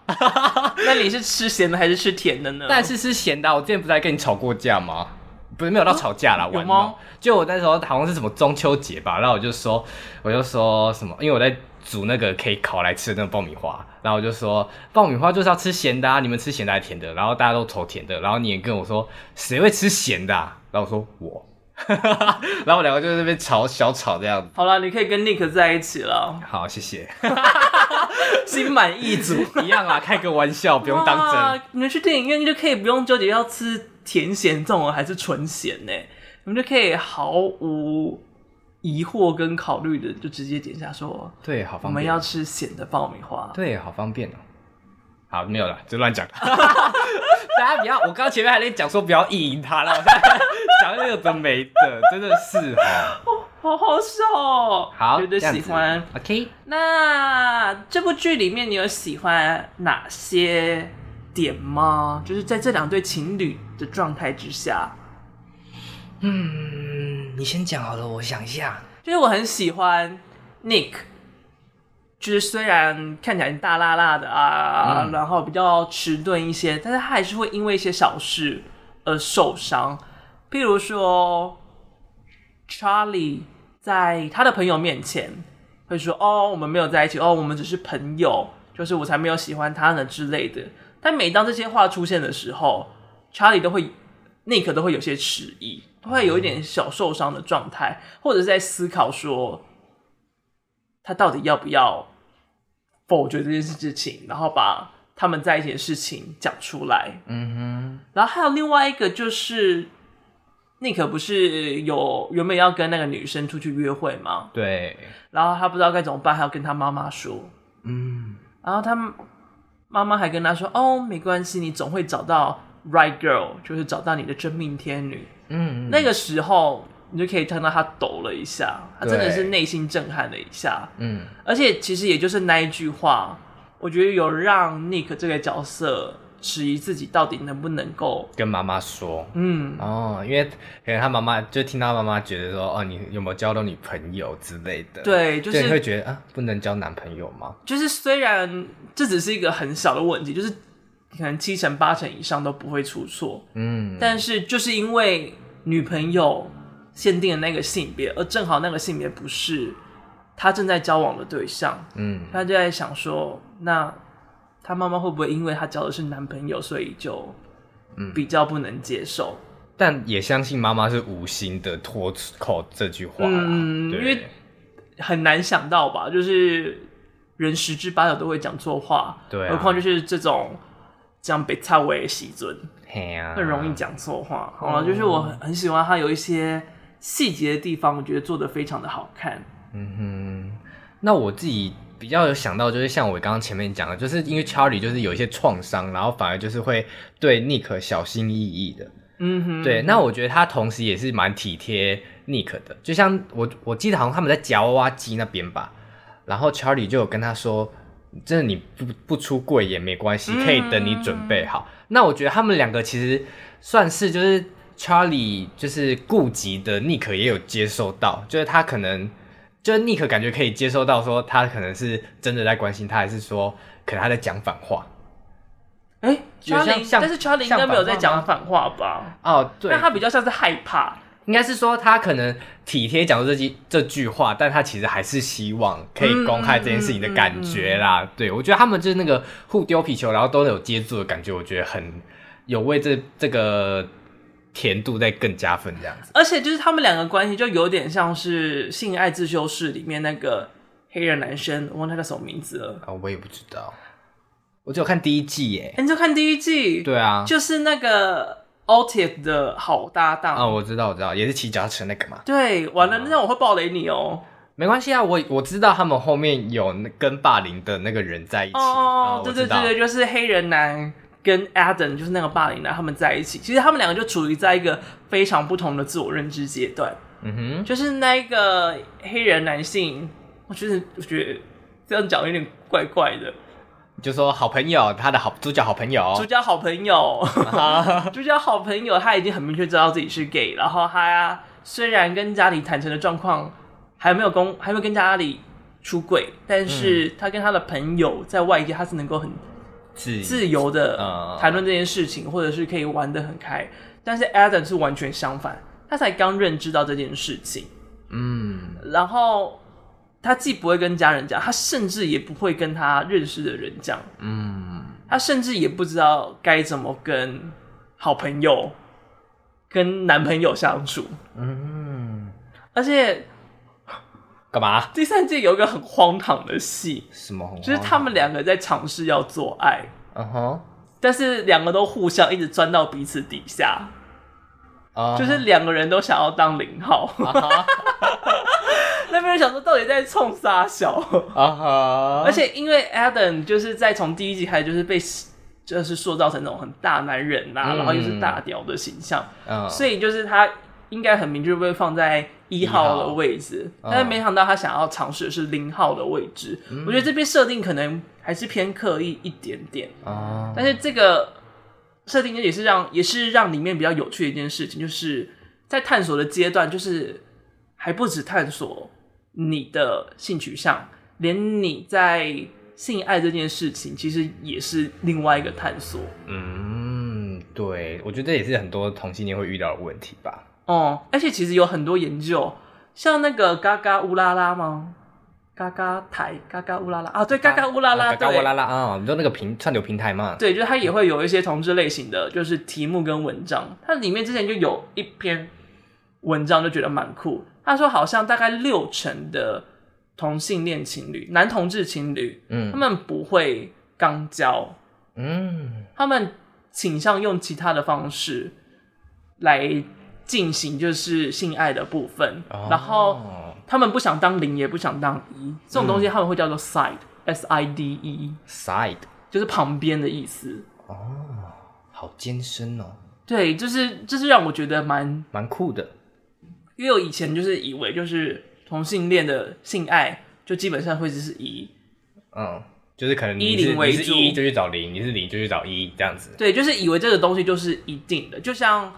A: 那你是吃咸的还是吃甜的呢？
B: 但是吃咸的。我之前不是还跟你吵过架吗？不是没有到吵架啦，
A: 有吗？
B: 就我那时候好像是什么中秋节吧，然后我就说，我就说什么，因为我在煮那个可以烤来吃的那个爆米花，然后我就说爆米花就是要吃咸的啊，你们吃咸的还是甜的？然后大家都投甜的，然后你也跟我说谁会吃咸的啊？然后我说我，然后我两个就在那边吵小吵这样子。
A: 好了，你可以跟 Nick 在一起了。
B: 好，谢谢。
A: 心满意足
B: 一样啊，开个玩笑，不用当真。
A: 你们去电影院就可以不用纠结要吃甜咸这种还是纯咸呢？你们就可以毫无疑惑跟考虑的就直接点下说，
B: 对，好方便。
A: 我们要吃咸的爆米花，
B: 对，好方便哦。好，没有了，就乱讲。大家不要，我刚刚前面还在讲说不要意淫他了，我现在讲那个的没的，真的是哦，
A: 好好笑哦。
B: 好，
A: 觉得喜欢。
B: OK，
A: 那这部剧里面你有喜欢哪些点吗？就是在这两对情侣的状态之下，
B: 嗯，你先讲好了，我想一下。
A: 就是我很喜欢 Nick。就是虽然看起来大辣辣的啊，嗯、然后比较迟钝一些，但是他还是会因为一些小事而受伤。譬如说，Charlie 在他的朋友面前会说：“哦，我们没有在一起，哦，我们只是朋友，就是我才没有喜欢他呢之类的。”但每当这些话出现的时候，Charlie 都会，Nick 都会有些迟疑，会有一点小受伤的状态，或者是在思考说他到底要不要。否决这件事情，然后把他们在一起的事情讲出来。嗯哼。然后还有另外一个，就是，Nick 不是有原本要跟那个女生出去约会吗？
B: 对。
A: 然后他不知道该怎么办，还要跟他妈妈说。嗯。然后他妈妈还跟他说：“哦，没关系，你总会找到 right girl，就是找到你的真命天女。”嗯。那个时候。你就可以看到他抖了一下，他真的是内心震撼了一下。嗯，而且其实也就是那一句话，我觉得有让 Nick 这个角色质疑自己到底能不能够
B: 跟妈妈说。嗯，哦，因为可能他妈妈就听到妈妈觉得说，哦，你有没有交到女朋友之类的？
A: 对，就是
B: 就会觉得啊，不能交男朋友吗？
A: 就是虽然这只是一个很小的问题，就是可能七成八成以上都不会出错。嗯，但是就是因为女朋友。限定的那个性别，而正好那个性别不是他正在交往的对象，嗯，他就在想说，那他妈妈会不会因为他交的是男朋友，所以就比较不能接受？嗯、
B: 但也相信妈妈是无心的脱口这句话，嗯，对因为
A: 很难想到吧，就是人十之八九都会讲错话，对、啊，何况就是这种这样被称为喜尊，很容易讲错话，好了，就是我很很喜欢他有一些。细节的地方，我觉得做得非常的好看。
B: 嗯哼，那我自己比较有想到，就是像我刚刚前面讲的，就是因为 Charlie 就是有一些创伤，然后反而就是会对 Nick 小心翼翼的。嗯哼，对。那我觉得他同时也是蛮体贴 Nick 的，就像我我记得好像他们在夹娃娃机那边吧，然后 Charlie 就有跟他说：“真的你不不出柜也没关系，可以等你准备好。嗯”那我觉得他们两个其实算是就是。Charlie 就是顾及的，Nick 也有接受到，就是他可能，就是 Nick 感觉可以接受到，说他可能是真的在关心他，还是说可能他在讲反话。
A: 哎，Charlie，但是 Charlie 应该没有在讲反话吧？
B: 哦，对，
A: 但他比较像是害怕。
B: 应该是说他可能体贴讲出这句这句话，但他其实还是希望可以公开这件事情的感觉啦。嗯嗯嗯嗯、对，我觉得他们就是那个互丢皮球，然后都有接住的感觉，我觉得很有为这这个甜度在更加分这样子。
A: 而且就是他们两个关系就有点像是《性爱自修室》里面那个黑人男生，我忘他叫什么名字了。
B: 啊，我也不知道，我只有看第一季耶。
A: 你就看第一季？
B: 对啊，
A: 就是那个。Otis 的好搭档
B: 啊，我知道，我知道，也是骑脚踏车那个嘛。
A: 对，完了，那我会暴雷你哦。
B: 没关系啊，我我知道他们后面有跟霸凌的那个人在一起。
A: 哦，对对对对，就是黑人男跟 Adam，就是那个霸凌男，他们在一起。其实他们两个就处于在一个非常不同的自我认知阶段。嗯哼，就是那个黑人男性，我觉得我觉得这样讲有点怪怪的。
B: 就说好朋友，他的好主角好朋友，
A: 主角好朋友，主角好朋友，他已经很明确知道自己是 gay，然后他虽然跟家里坦诚的状况还没有公，还没有跟家里出轨，但是他跟他的朋友在外界他是能够很自自由的谈论这件事情，或者是可以玩得很开。但是 Adam 是完全相反，他才刚认知到这件事情，嗯，然后。他既不会跟家人讲，他甚至也不会跟他认识的人讲。嗯，他甚至也不知道该怎么跟好朋友、跟男朋友相处。嗯，而且
B: 干嘛？
A: 第三季有一个很荒唐的戏，
B: 什么？
A: 就是他们两个在尝试要做爱。嗯哼，但是两个都互相一直钻到彼此底下。Uh-huh. 就是两个人都想要当零号。Uh-huh. 那边人想说，到底在冲啥小啊？而且因为 Adam 就是在从第一集开始就是被就是塑造成那种很大男人呐、啊嗯，然后又是大屌的形象，嗯、所以就是他应该很明确会放在一号的位置，但是没想到他想要尝试的是零号的位置。嗯、我觉得这边设定可能还是偏刻意一点点啊、嗯，但是这个设定也是让也是让里面比较有趣的一件事情，就是在探索的阶段，就是还不止探索。你的性取向，连你在性爱这件事情，其实也是另外一个探索。
B: 嗯，对，我觉得这也是很多同性恋会遇到的问题吧。
A: 哦，而且其实有很多研究，像那个嘎嘎乌拉拉吗？嘎嘎台，嘎嘎乌拉拉啊，对，嘎嘎乌拉拉，
B: 嘎嘎乌拉拉啊，你说那个平串流平台嘛？
A: 对，就是它也会有一些同志类型的，就是题目跟文章。它里面之前就有一篇文章，就觉得蛮酷。他说，好像大概六成的同性恋情侣，男同志情侣，嗯，他们不会肛交，嗯，他们倾向用其他的方式来进行就是性爱的部分，哦，然后他们不想当零，也不想当一，这种东西他们会叫做 side，s i d e，side 就是旁边的意思。
B: 哦，好艰深哦。
A: 对，就是就是让我觉得蛮
B: 蛮酷的。
A: 因为我以前就是以为，就是同性恋的性爱就基本上会只是一，
B: 嗯，就是可能以零为是一就去找零，你是零就去找一这样子。
A: 对，就是以为这个东西就是一定的，就像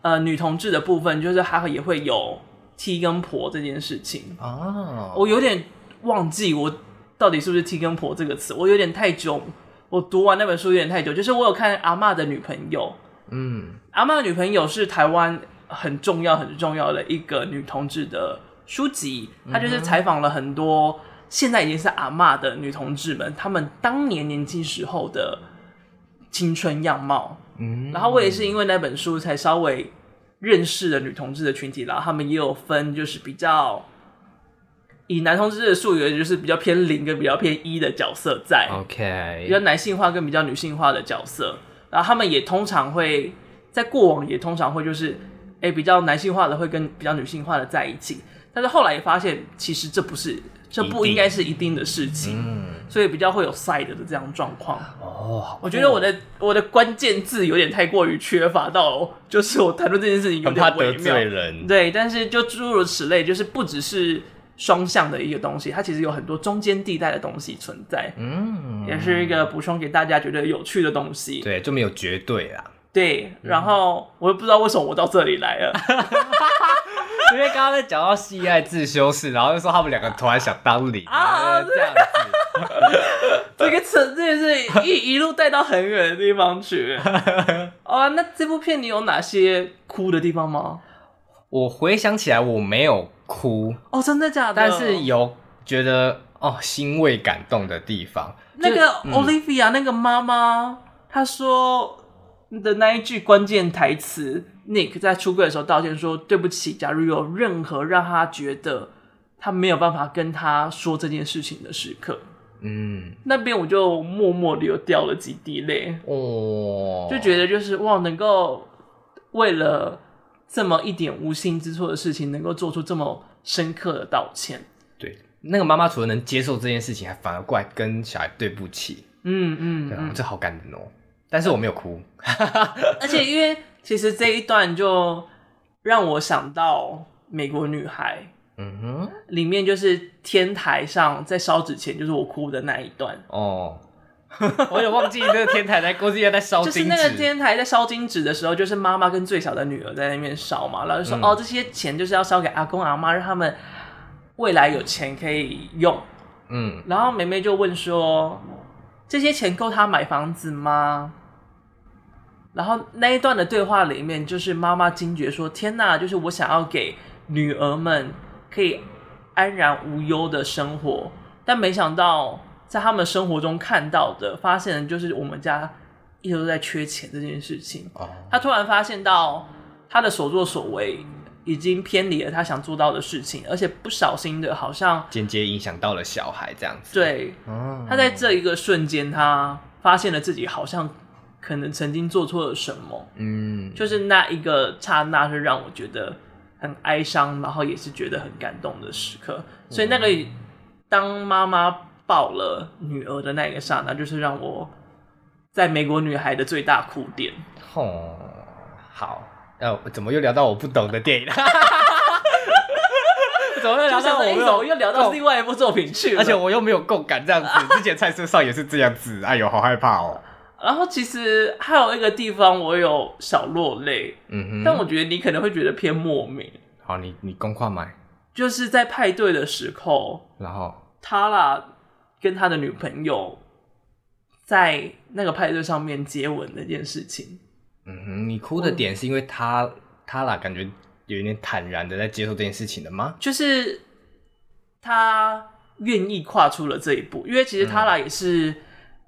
A: 呃女同志的部分，就是它也会有 T 跟婆这件事情啊。我有点忘记我到底是不是 T 跟婆这个词，我有点太久，我读完那本书有点太久。就是我有看阿嬷的女朋友，嗯，阿嬷的女朋友是台湾。很重要很重要的一个女同志的书籍，她就是采访了很多现在已经是阿嬷的女同志们，她们当年年轻时候的青春样貌。嗯，然后我也是因为那本书才稍微认识了女同志的群体，然后他们也有分，就是比较以男同志的术语，就是比较偏零跟比较偏一的角色在。OK，比较男性化跟比较女性化的角色，然后他们也通常会在过往也通常会就是。哎、欸，比较男性化的会跟比较女性化的在一起，但是后来也发现，其实这不是，这不应该是一定的事情，嗯，所以比较会有 side 的这样状况。哦，我觉得我的我的关键字有点太过于缺乏到，就是我谈论这件事情有点微妙，
B: 怕得罪人。
A: 对，但是就诸如此类，就是不只是双向的一个东西，它其实有很多中间地带的东西存在。嗯，也是一个补充给大家觉得有趣的东西。
B: 对，就没有绝对啊。
A: 对，然后我又不知道为什么我到这里来了，
B: 因为刚刚在讲到性爱自修室，然后就说他们两个突然想当零啊，这样子，
A: 这个车真的是一一路带到很远的地方去。哦，那这部片你有哪些哭的地方吗？
B: 我回想起来，我没有哭。
A: 哦，真的假的？
B: 但是有觉得哦欣慰感动的地方。
A: 那个 Olivia、嗯、那个妈妈，她说的那一句关键台词，Nick 在出柜的时候道歉说：“对不起，假如有任何让他觉得。”他没有办法跟他说这件事情的时刻，嗯，那边我就默默流掉了几滴泪，哦，就觉得就是哇，能够为了这么一点无心之错的事情，能够做出这么深刻的道歉。
B: 对，那个妈妈除了能接受这件事情，还反而过来跟小孩对不起，嗯嗯，对啊，这好感人哦。但是我没有哭，
A: 而且因为其实这一段就让我想到美国女孩。嗯哼，里面就是天台上在烧纸钱，就是我哭的那一段哦。
B: 我有忘记那个天台在估计要在烧金纸，
A: 就是那个天台在烧金纸的时候，就是妈妈跟最小的女儿在那边烧嘛，然后就说、嗯、哦，这些钱就是要烧给阿公阿妈，让他们未来有钱可以用。嗯，然后妹妹就问说，这些钱够她买房子吗？然后那一段的对话里面，就是妈妈惊觉说，天哪，就是我想要给女儿们。可以安然无忧的生活，但没想到在他们生活中看到的、发现的，就是我们家一直都在缺钱这件事情。哦，他突然发现到他的所作所为已经偏离了他想做到的事情，而且不小心的，好像
B: 间接影响到了小孩这样子。
A: 对，哦，他在这一个瞬间，他发现了自己好像可能曾经做错了什么。嗯，就是那一个刹那，是让我觉得。很哀伤，然后也是觉得很感动的时刻。所以那个当妈妈抱了女儿的那个刹那，就是让我在美国女孩的最大哭点。
B: 哦，好，呃，怎么又聊到我不懂的电影了？怎么又聊到我又
A: 又聊到另外一部作品去了？
B: 而且我又没有共感，这样子。之前菜色上也是这样子。哎呦，好害怕哦。
A: 然后其实还有一个地方我有小落泪，嗯哼，但我觉得你可能会觉得偏莫名。
B: 好，你你公话买，
A: 就是在派对的时候，
B: 然后
A: 他啦跟他的女朋友在那个派对上面接吻那件事情。
B: 嗯哼，你哭的点是因为他他啦感觉有一点坦然的在接受这件事情的吗？
A: 就是他愿意跨出了这一步，因为其实他啦也是。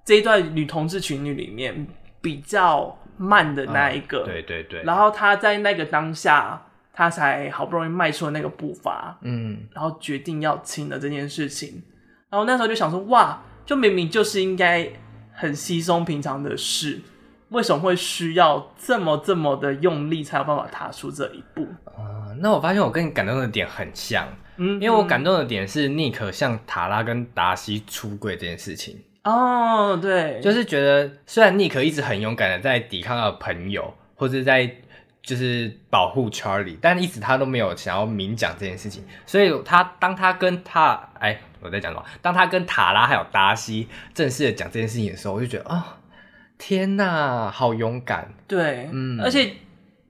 A: 这一段女同志情侣里面比较慢的那一个，
B: 嗯、对对对。
A: 然后他在那个当下，他才好不容易迈出了那个步伐，嗯，然后决定要亲的这件事情。然后那时候就想说，哇，就明明就是应该很稀松平常的事，为什么会需要这么这么的用力才有办法踏出这一步？
B: 啊、嗯，那我发现我跟你感动的点很像，嗯，因为我感动的点是尼克向塔拉跟达西出柜这件事情。
A: 哦，oh, 对，
B: 就是觉得虽然妮可一直很勇敢的在抵抗他的朋友，或者在就是保护 Charlie，但一直他都没有想要明讲这件事情。所以他当他跟他哎，我在讲什么？当他跟塔拉还有达西正式的讲这件事情的时候，我就觉得啊、哦，天哪，好勇敢！
A: 对，嗯，而且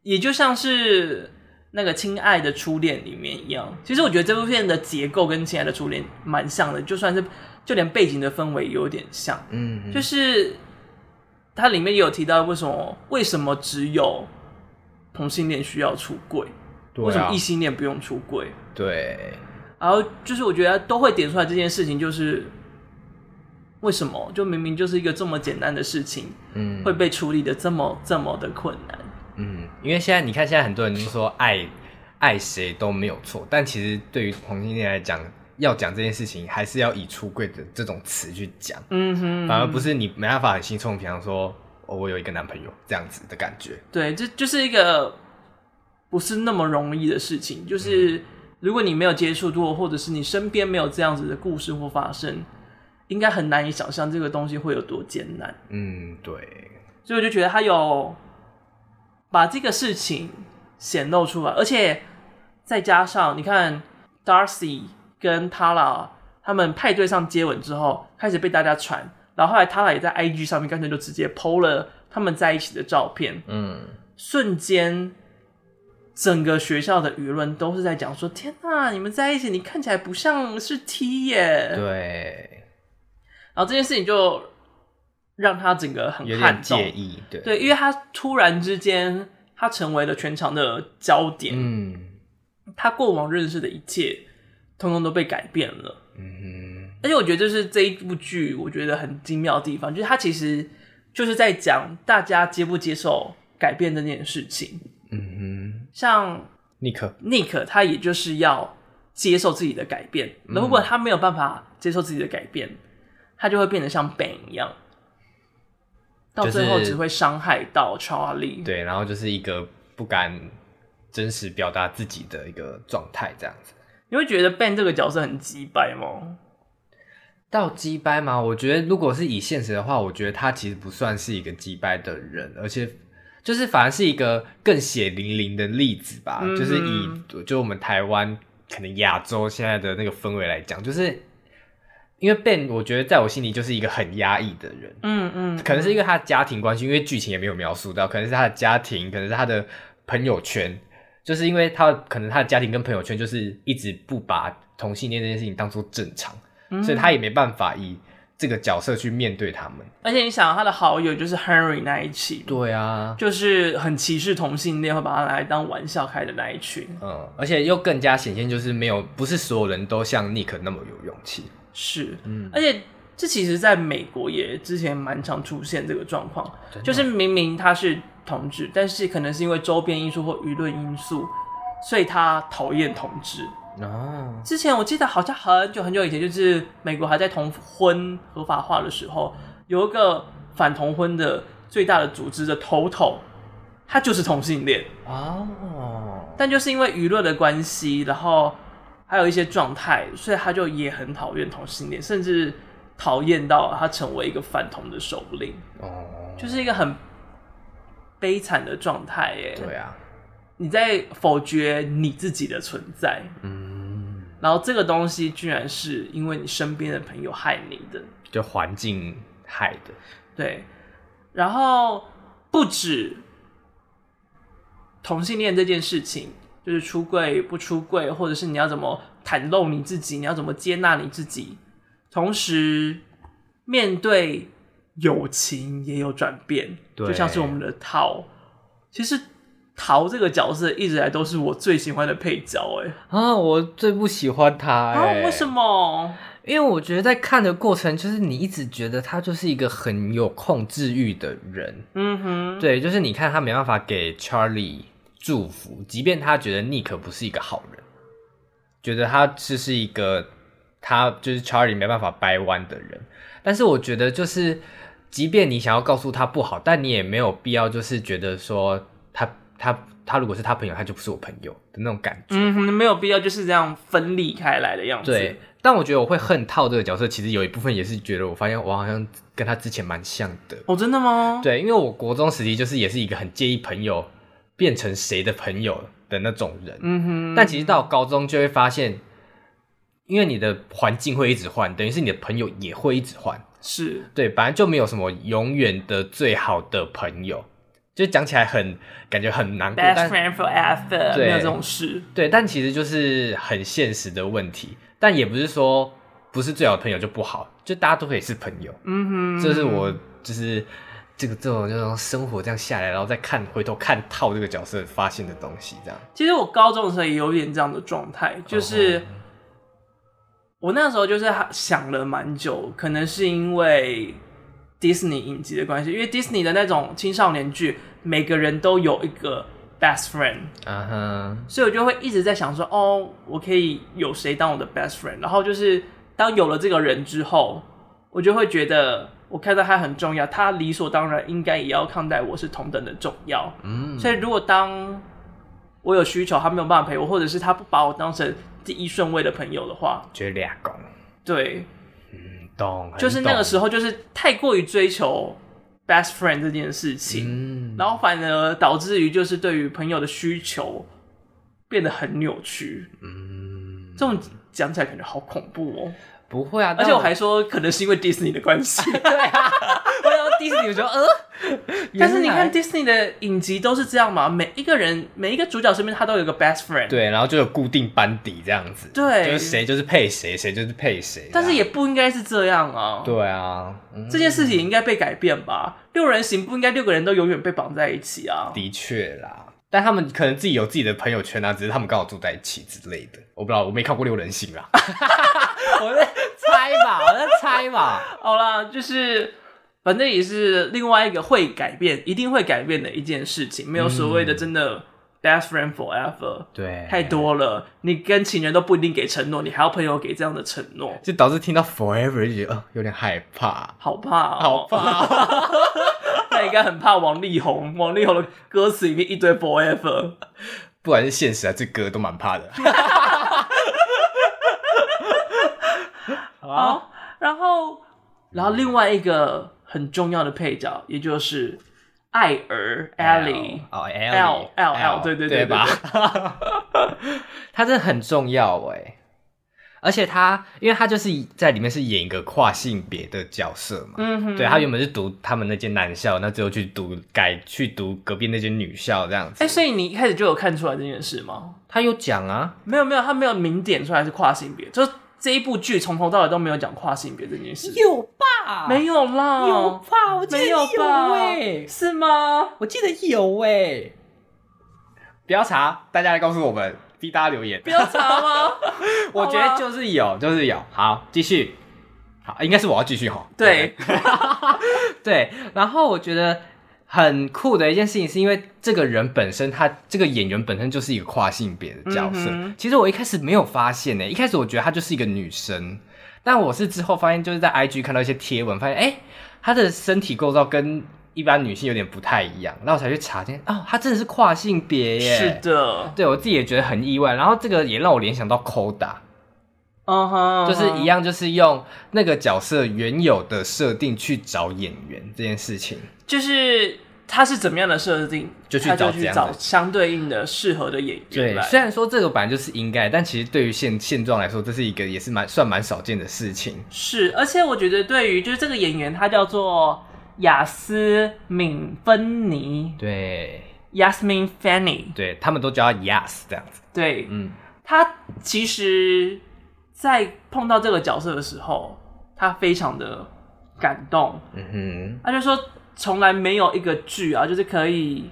A: 也就像是那个《亲爱的初恋》里面一样，其实我觉得这部片的结构跟《亲爱的初恋》蛮像的，就算是。就连背景的氛围有点像，嗯，嗯，就是它里面也有提到为什么为什么只有同性恋需要出柜，对啊，为什么异性恋不用出柜？
B: 对，
A: 然后就是我觉得都会点出来这件事情，就是为什么就明明就是一个这么简单的事情，嗯，会被处理的这么这么的困难，
B: 嗯，因为现在你看，现在很多人都说爱爱谁都没有错，但其实对于同性恋来讲。要讲这件事情，还是要以出柜的这种词去讲，嗯哼，反而不是你没办法很轻松，比方说，哦，我有一个男朋友这样子的感觉。
A: 对，这就是一个不是那么容易的事情。就是如果你没有接触过，或者是你身边没有这样子的故事或发生，应该很难以想象这个东西会有多艰难。
B: 嗯，对。
A: 所以我就觉得他有把这个事情显露出来，而且再加上你看 Darcy。跟 Tara 他们派对上接吻之后，开始被大家传，然后后来 Tara 也在 IG 上面干脆就直接 PO 了他们在一起的照片。嗯，瞬间整个学校的舆论都是在讲说：“天哪，你们在一起，你看起来不像是 T 耶。”
B: 对。
A: 然后这件事情就让他整个很
B: 有点介意，对
A: 对，因为他突然之间他成为了全场的焦点，
B: 嗯，
A: 他过往认识的一切，通通都被改变了，
B: 嗯哼，
A: 而且我觉得这是这一部剧我觉得很精妙的地方，就是它其实就是在讲大家接不接受改变这件事情，
B: 嗯哼，
A: 像
B: 尼克，
A: 尼克他也就是要接受自己的改变，如果他没有办法接受自己的改变。他就会变得像 Ben 一样，到最后只会伤害到 Charlie。
B: 对，然后就是一个不敢真实表达自己的一个状态，这样子。
A: 你会觉得 Ben 这个角色很鸡掰吗？
B: 到鸡掰吗？我觉得如果是以现实的话，我觉得他其实不算是一个鸡掰的人，而且就是反而是一个更血淋淋的例子吧。嗯、就是以就我们台湾可能亚洲现在的那个氛围来讲，就是。因为 Ben，我觉得在我心里就是一个很压抑的人，
A: 嗯嗯，
B: 可能是因为他的家庭关系，因为剧情也没有描述到，可能是他的家庭，可能是他的朋友圈，就是因为他可能他的家庭跟朋友圈就是一直不把同性恋这件事情当做正常，嗯，所以他也没办法以这个角色去面对他们。
A: 而且你想，他的好友就是 Henry 那一群，
B: 对啊，
A: 就是很歧视同性恋，会把他拿来当玩笑开的那一群，
B: 嗯，而且又更加显现，就是没有不是所有人都像 Nick 那么有勇气。
A: 是，嗯，而且这其实在美国也之前蛮常出现这个状况，就是明明他是同志，但是可能是因为周边因素或舆论因素，所以他讨厌同志。
B: 哦，
A: 之前我记得好像很久很久以前，就是美国还在同婚合法化的时候，有一个反同婚的最大的组织的头头，他就是同性恋。
B: 哦，
A: 但就是因为舆论的关系，然后。还有一些状态，所以他就也很讨厌同性恋，甚至讨厌到他成为一个反同的首领。
B: 哦，
A: 就是一个很悲惨的状态耶。
B: 对啊，
A: 你在否决你自己的存在。
B: 嗯，
A: 然后这个东西居然是因为你身边的朋友害你的，
B: 就环境害的。
A: 对，然后不止同性恋这件事情。就是出柜不出柜，或者是你要怎么袒露你自己，你要怎么接纳你自己，同时面对友情也有转变，对，就像是我们的桃，其实桃这个角色一直来都是我最喜欢的配角，哎，
B: 啊，我最不喜欢他，哎，
A: 啊，为什么？
B: 因为我觉得在看的过程，就是你一直觉得他就是一个很有控制欲的人，
A: 嗯哼，
B: 对，就是你看他没办法给 Charlie。祝福，即便他觉得 Nick 不是一个好人，觉得他只是一个他就是 Charlie 没办法掰弯的人，但是我觉得就是，即便你想要告诉他不好，但你也没有必要就是觉得说他他他如果是他朋友，他就不是我朋友的那种感觉。
A: 嗯，没有必要就是这样分离开来的样子。
B: 对，但我觉得我会恨套这个角色，其实有一部分也是觉得我发现我好像跟他之前蛮像的。
A: 哦，真的吗？
B: 对，因为我国中时期就是也是一个很介意朋友。变成谁的朋友的那种人，
A: 嗯哼。
B: 但其实到高中就会发现，因为你的环境会一直换，等于是你的朋友也会一直换。
A: 是
B: 对，本来就没有什么永远的最好的朋友，就讲起来很感觉很难过。
A: Best friend forever，没有这种事。
B: 对，但其实就是很现实的问题。但也不是说不是最好的朋友就不好，就大家都可以是朋友。
A: 嗯哼，
B: 这是我就是。这个这种这种生活这样下来，然后再看回头看套这个角色发现的东西，这样。
A: 其实我高中的时候也有点这样的状态，就是我那时候就是想了蛮久，可能是因为迪士尼影集的关系，因为迪士尼的那种青少年剧，每个人都有一个 best friend，
B: 嗯哼，
A: 所以我就会一直在想说，哦，我可以有谁当我的 best friend？然后就是当有了这个人之后，我就会觉得。我看到他很重要，他理所当然应该也要看待我是同等的重要。
B: 嗯，
A: 所以如果当我有需求，他没有办法陪我，或者是他不把我当成第一顺位的朋友的话，
B: 就俩公。
A: 对，
B: 嗯，懂。
A: 就是那个时候，就是太过于追求 best friend 这件事情，
B: 嗯，
A: 然后反而导致于就是对于朋友的需求变得很扭曲。
B: 嗯，
A: 这种讲起来感觉好恐怖哦。
B: 不会啊，
A: 而且我还说可能是因为迪士尼的关系。
B: 对啊，迪士尼我觉得呃，
A: 但是你看 Disney 的影集都是这样嘛，每一个人每一个主角身边他都有一个 best friend，
B: 对，然后就有固定班底这样子，
A: 对，
B: 就是谁就是配谁，谁就是配谁。
A: 但是也不应该是这样啊，
B: 对啊，
A: 嗯、这件事情应该被改变吧？六人行不应该六个人都永远被绑在一起啊？
B: 的确啦。但他们可能自己有自己的朋友圈啊，只是他们刚好住在一起之类的，我不知道，我没看过六人行啊。我在猜嘛，我在猜嘛。
A: 好啦，就是反正也是另外一个会改变，一定会改变的一件事情，没有所谓的真的 best friend forever。
B: 对，
A: 太多了，你跟情人都不一定给承诺，你还要朋友给这样的承诺，
B: 就导致听到 forever 就觉得、呃、有点害怕，
A: 好怕、
B: 喔，好怕。
A: 他应该很怕王力宏，王力宏的歌词里面一堆 forever，
B: 不管是现实还是歌，都蛮怕的。
A: 好，然后，然后另外一个很重要的配角，也就是艾尔 Ellie，
B: 哦
A: L L L，对对对吧？
B: 他真的很重要哎。而且他，因为他就是在里面是演一个跨性别的角色嘛，嗯哼，对，他原本是读他们那间男校，那最后去读改去读隔壁那间女校这样子。
A: 哎、欸，所以你一开始就有看出来这件事吗？
B: 他有讲啊，
A: 没有没有，他没有明点出来是跨性别，就这一部剧从头到尾都没有讲跨性别这件事。
B: 有吧？
A: 没有啦，
B: 有吧？我记得有哎、欸，
A: 是吗？
B: 我记得有哎、欸，不要查，大家来告诉我们。逼大家留言，
A: 不要查吗？
B: 我觉得就是有，就是有。好，继续。好，应该是我要继续哈。
A: 对，
B: 对。然后我觉得很酷的一件事情，是因为这个人本身，他这个演员本身就是一个跨性别的角色。嗯、其实我一开始没有发现呢，一开始我觉得他就是一个女生，但我是之后发现，就是在 IG 看到一些贴文，发现哎，他的身体构造跟。一般女性有点不太一样，然后我才去查，见哦，她真的是跨性别耶！
A: 是的，
B: 对我自己也觉得很意外。然后这个也让我联想到 Koda
A: 嗯哼，
B: 就是一样，就是用那个角色原有的设定去找演员这件事情，
A: 就是他是怎么样的设定，
B: 就去找
A: 就去找相对应的适合的演员。
B: 对，虽然说这个本来就是应该，但其实对于现现状来说，这是一个也是蛮算蛮少见的事情。
A: 是，而且我觉得对于就是这个演员，他叫做。雅斯敏芬妮，
B: 对
A: ，Yasmin Fanny，
B: 对，他们都叫他 Yas 这样子。
A: 对，嗯，他其实，在碰到这个角色的时候，他非常的感动。嗯哼，他就说，从来没有一个剧啊，就是可以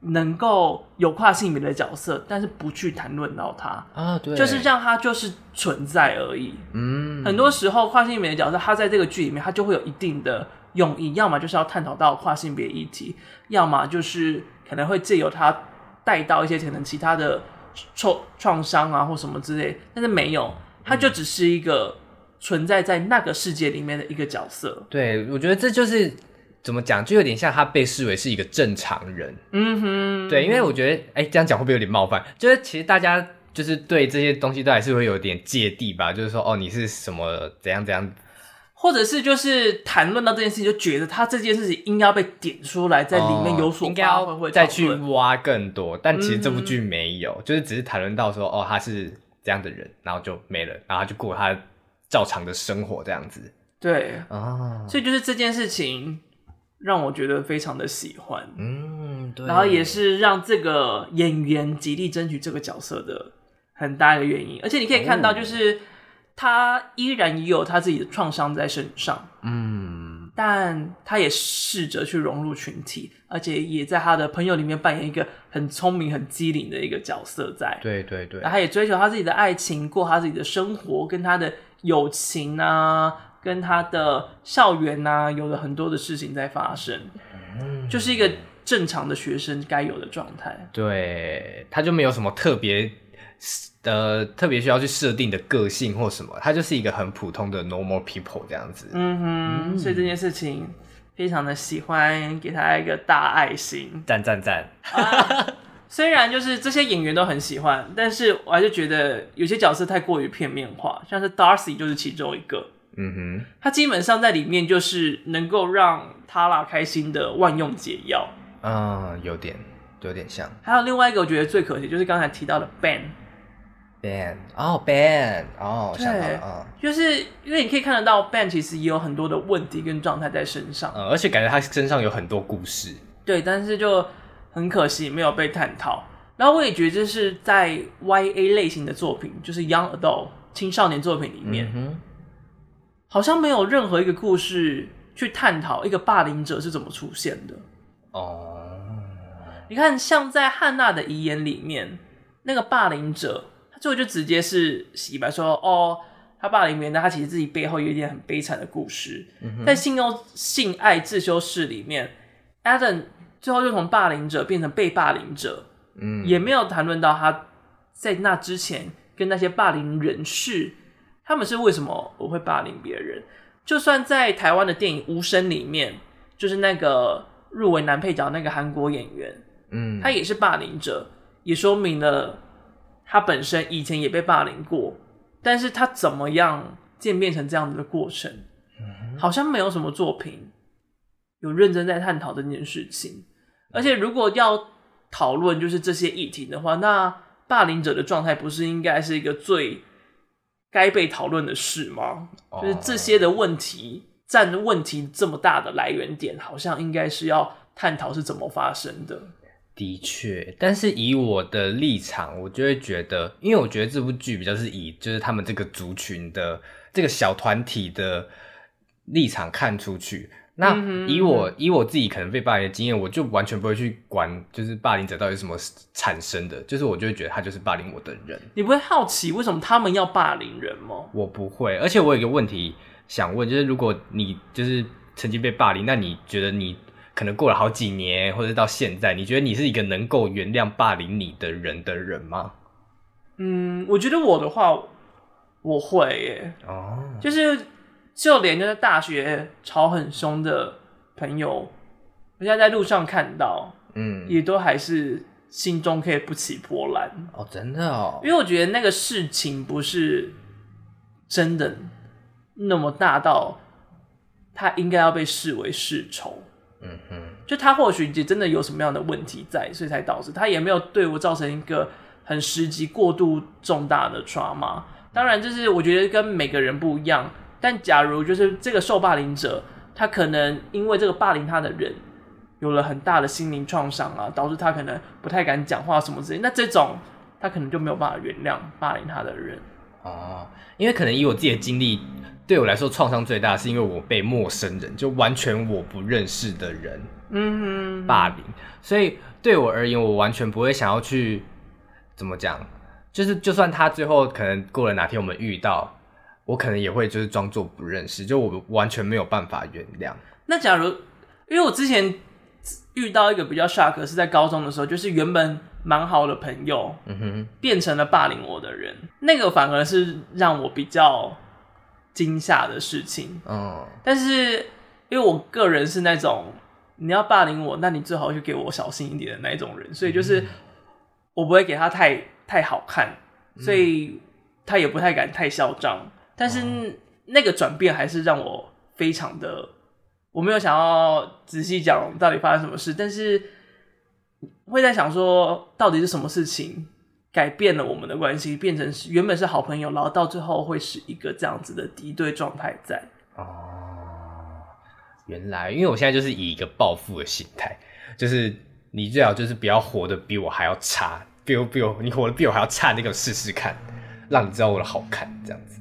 A: 能够有跨性别的角色，但是不去谈论到他
B: 啊，对，
A: 就是让他就是存在而已。嗯，很多时候跨性别的角色，他在这个剧里面，他就会有一定的。用意，要么就是要探讨到跨性别议题，要么就是可能会借由他带到一些可能其他的创创伤啊或什么之类，但是没有，他就只是一个存在在那个世界里面的一个角色。
B: 对，我觉得这就是怎么讲，就有点像他被视为是一个正常人。嗯哼，对，因为我觉得，哎、欸，这样讲会不会有点冒犯？就是其实大家就是对这些东西都还是会有点芥蒂吧，就是说，哦，你是什么怎样怎样。
A: 或者是就是谈论到这件事情，就觉得他这件事情应该要被点出来，在里面有所应该，会
B: 再去挖更多。但其实这部剧没有，嗯、就是只是谈论到说，哦，他是这样的人，然后就没了，然后就过他照常的生活这样子。
A: 对啊，所以就是这件事情让我觉得非常的喜欢，嗯，对，然后也是让这个演员极力争取这个角色的很大的原因。而且你可以看到，就是。哦他依然也有他自己的创伤在身上，嗯，但他也试着去融入群体，而且也在他的朋友里面扮演一个很聪明、很机灵的一个角色在。
B: 对对对，
A: 他也追求他自己的爱情，过他自己的生活，跟他的友情啊，跟他的校园啊，有了很多的事情在发生，嗯，就是一个正常的学生该有的状态。
B: 对，他就没有什么特别。呃，特别需要去设定的个性或什么，他就是一个很普通的 normal people 这样子。
A: 嗯哼，嗯，所以这件事情非常的喜欢，给他一个大爱心，
B: 赞赞赞。
A: 虽然就是这些演员都很喜欢，但是我还是觉得有些角色太过于片面化，像是 Darcy 就是其中一个。嗯哼，他基本上在里面就是能够让 Tara 开心的万用解药。
B: 嗯，有点，有点像。
A: 还有另外一个我觉得最可惜就是刚才提到的 Ben。
B: Ben 哦、oh,，Ben 哦、oh,，想到了，
A: 嗯，就是因为你可以看得到 Ben 其实也有很多的问题跟状态在身上，
B: 嗯，而且感觉他身上有很多故事，
A: 对，但是就很可惜没有被探讨。然后我也觉得这是在 YA 类型的作品，就是 Young Adult 青少年作品里面，嗯、哼好像没有任何一个故事去探讨一个霸凌者是怎么出现的。哦，你看，像在汉娜的遗言里面，那个霸凌者。他最后就直接是洗白说，哦，他霸凌别人，他其实自己背后有一点很悲惨的故事。嗯、在性用性爱自修室里面，Adam 最后就从霸凌者变成被霸凌者，嗯，也没有谈论到他在那之前跟那些霸凌人士，他们是为什么我会霸凌别人？就算在台湾的电影《无声》里面，就是那个入围男配角那个韩国演员，嗯，他也是霸凌者，也说明了。他本身以前也被霸凌过，但是他怎么样渐变成这样子的过程，好像没有什么作品有认真在探讨这件事情。而且如果要讨论就是这些议题的话，那霸凌者的状态不是应该是一个最该被讨论的事吗？就是这些的问题占问题这么大的来源点，好像应该是要探讨是怎么发生的。
B: 的确，但是以我的立场，我就会觉得，因为我觉得这部剧比较是以就是他们这个族群的这个小团体的立场看出去。那以我、嗯、以我自己可能被霸凌的经验，我就完全不会去管，就是霸凌者到底是什么产生的，就是我就会觉得他就是霸凌我的人。
A: 你不会好奇为什么他们要霸凌人吗？
B: 我不会，而且我有一个问题想问，就是如果你就是曾经被霸凌，那你觉得你？可能过了好几年，或者到现在，你觉得你是一个能够原谅霸凌你的人的人吗？
A: 嗯，我觉得我的话，我会耶。哦，就是就连就是大学吵很凶的朋友，我现在在路上看到，嗯，也都还是心中可以不起波澜。
B: 哦，真的哦，
A: 因为我觉得那个事情不是真的那么大到他应该要被视为世仇。嗯哼，就他或许也真的有什么样的问题在，所以才导致他也没有对我造成一个很实际、过度重大的 trauma。当然，就是我觉得跟每个人不一样。但假如就是这个受霸凌者，他可能因为这个霸凌他的人有了很大的心灵创伤啊，导致他可能不太敢讲话什么之类，那这种他可能就没有办法原谅霸凌他的人。
B: 哦，因为可能以我自己的经历。对我来说，创伤最大是因为我被陌生人，就完全我不认识的人，嗯，霸凌。所以对我而言，我完全不会想要去怎么讲，就是就算他最后可能过了哪天我们遇到，我可能也会就是装作不认识，就我完全没有办法原谅。
A: 那假如，因为我之前遇到一个比较 shock 是在高中的时候，就是原本蛮好的朋友，嗯哼，变成了霸凌我的人，那个反而是让我比较。惊吓的事情，嗯，但是因为我个人是那种你要霸凌我，那你最好就给我小心一点的那种人，所以就是我不会给他太太好看，所以他也不太敢太嚣张。但是那个转变还是让我非常的，我没有想要仔细讲到底发生什么事，但是会在想说到底是什么事情。改变了我们的关系，变成原本是好朋友，然后到最后会是一个这样子的敌对状态在。哦，
B: 原来，因为我现在就是以一个报复的心态，就是你最好就是不要活得比我还要差，比我比我你活得比我还要差，那个试试看，让你知道我的好看，这样子。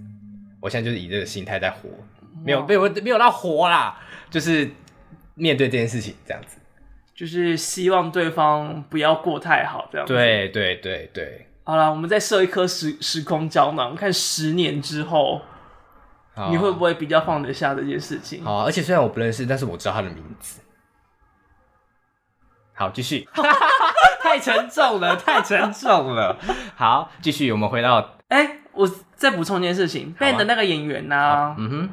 B: 我现在就是以这个心态在活，没有，没有，没有到活啦，就是面对这件事情这样子。
A: 就是希望对方不要过太好，这样子。
B: 对对对对。
A: 好了，我们再设一颗时时空胶囊，看十年之后，你会不会比较放得下这件事情？
B: 好，而且虽然我不认识，但是我知道他的名字。好，继续。太沉重了，太沉重了。好，继续。我们回到，
A: 哎、欸，我再补充一件事情，Ben、啊、的那个演员呢、啊？嗯哼。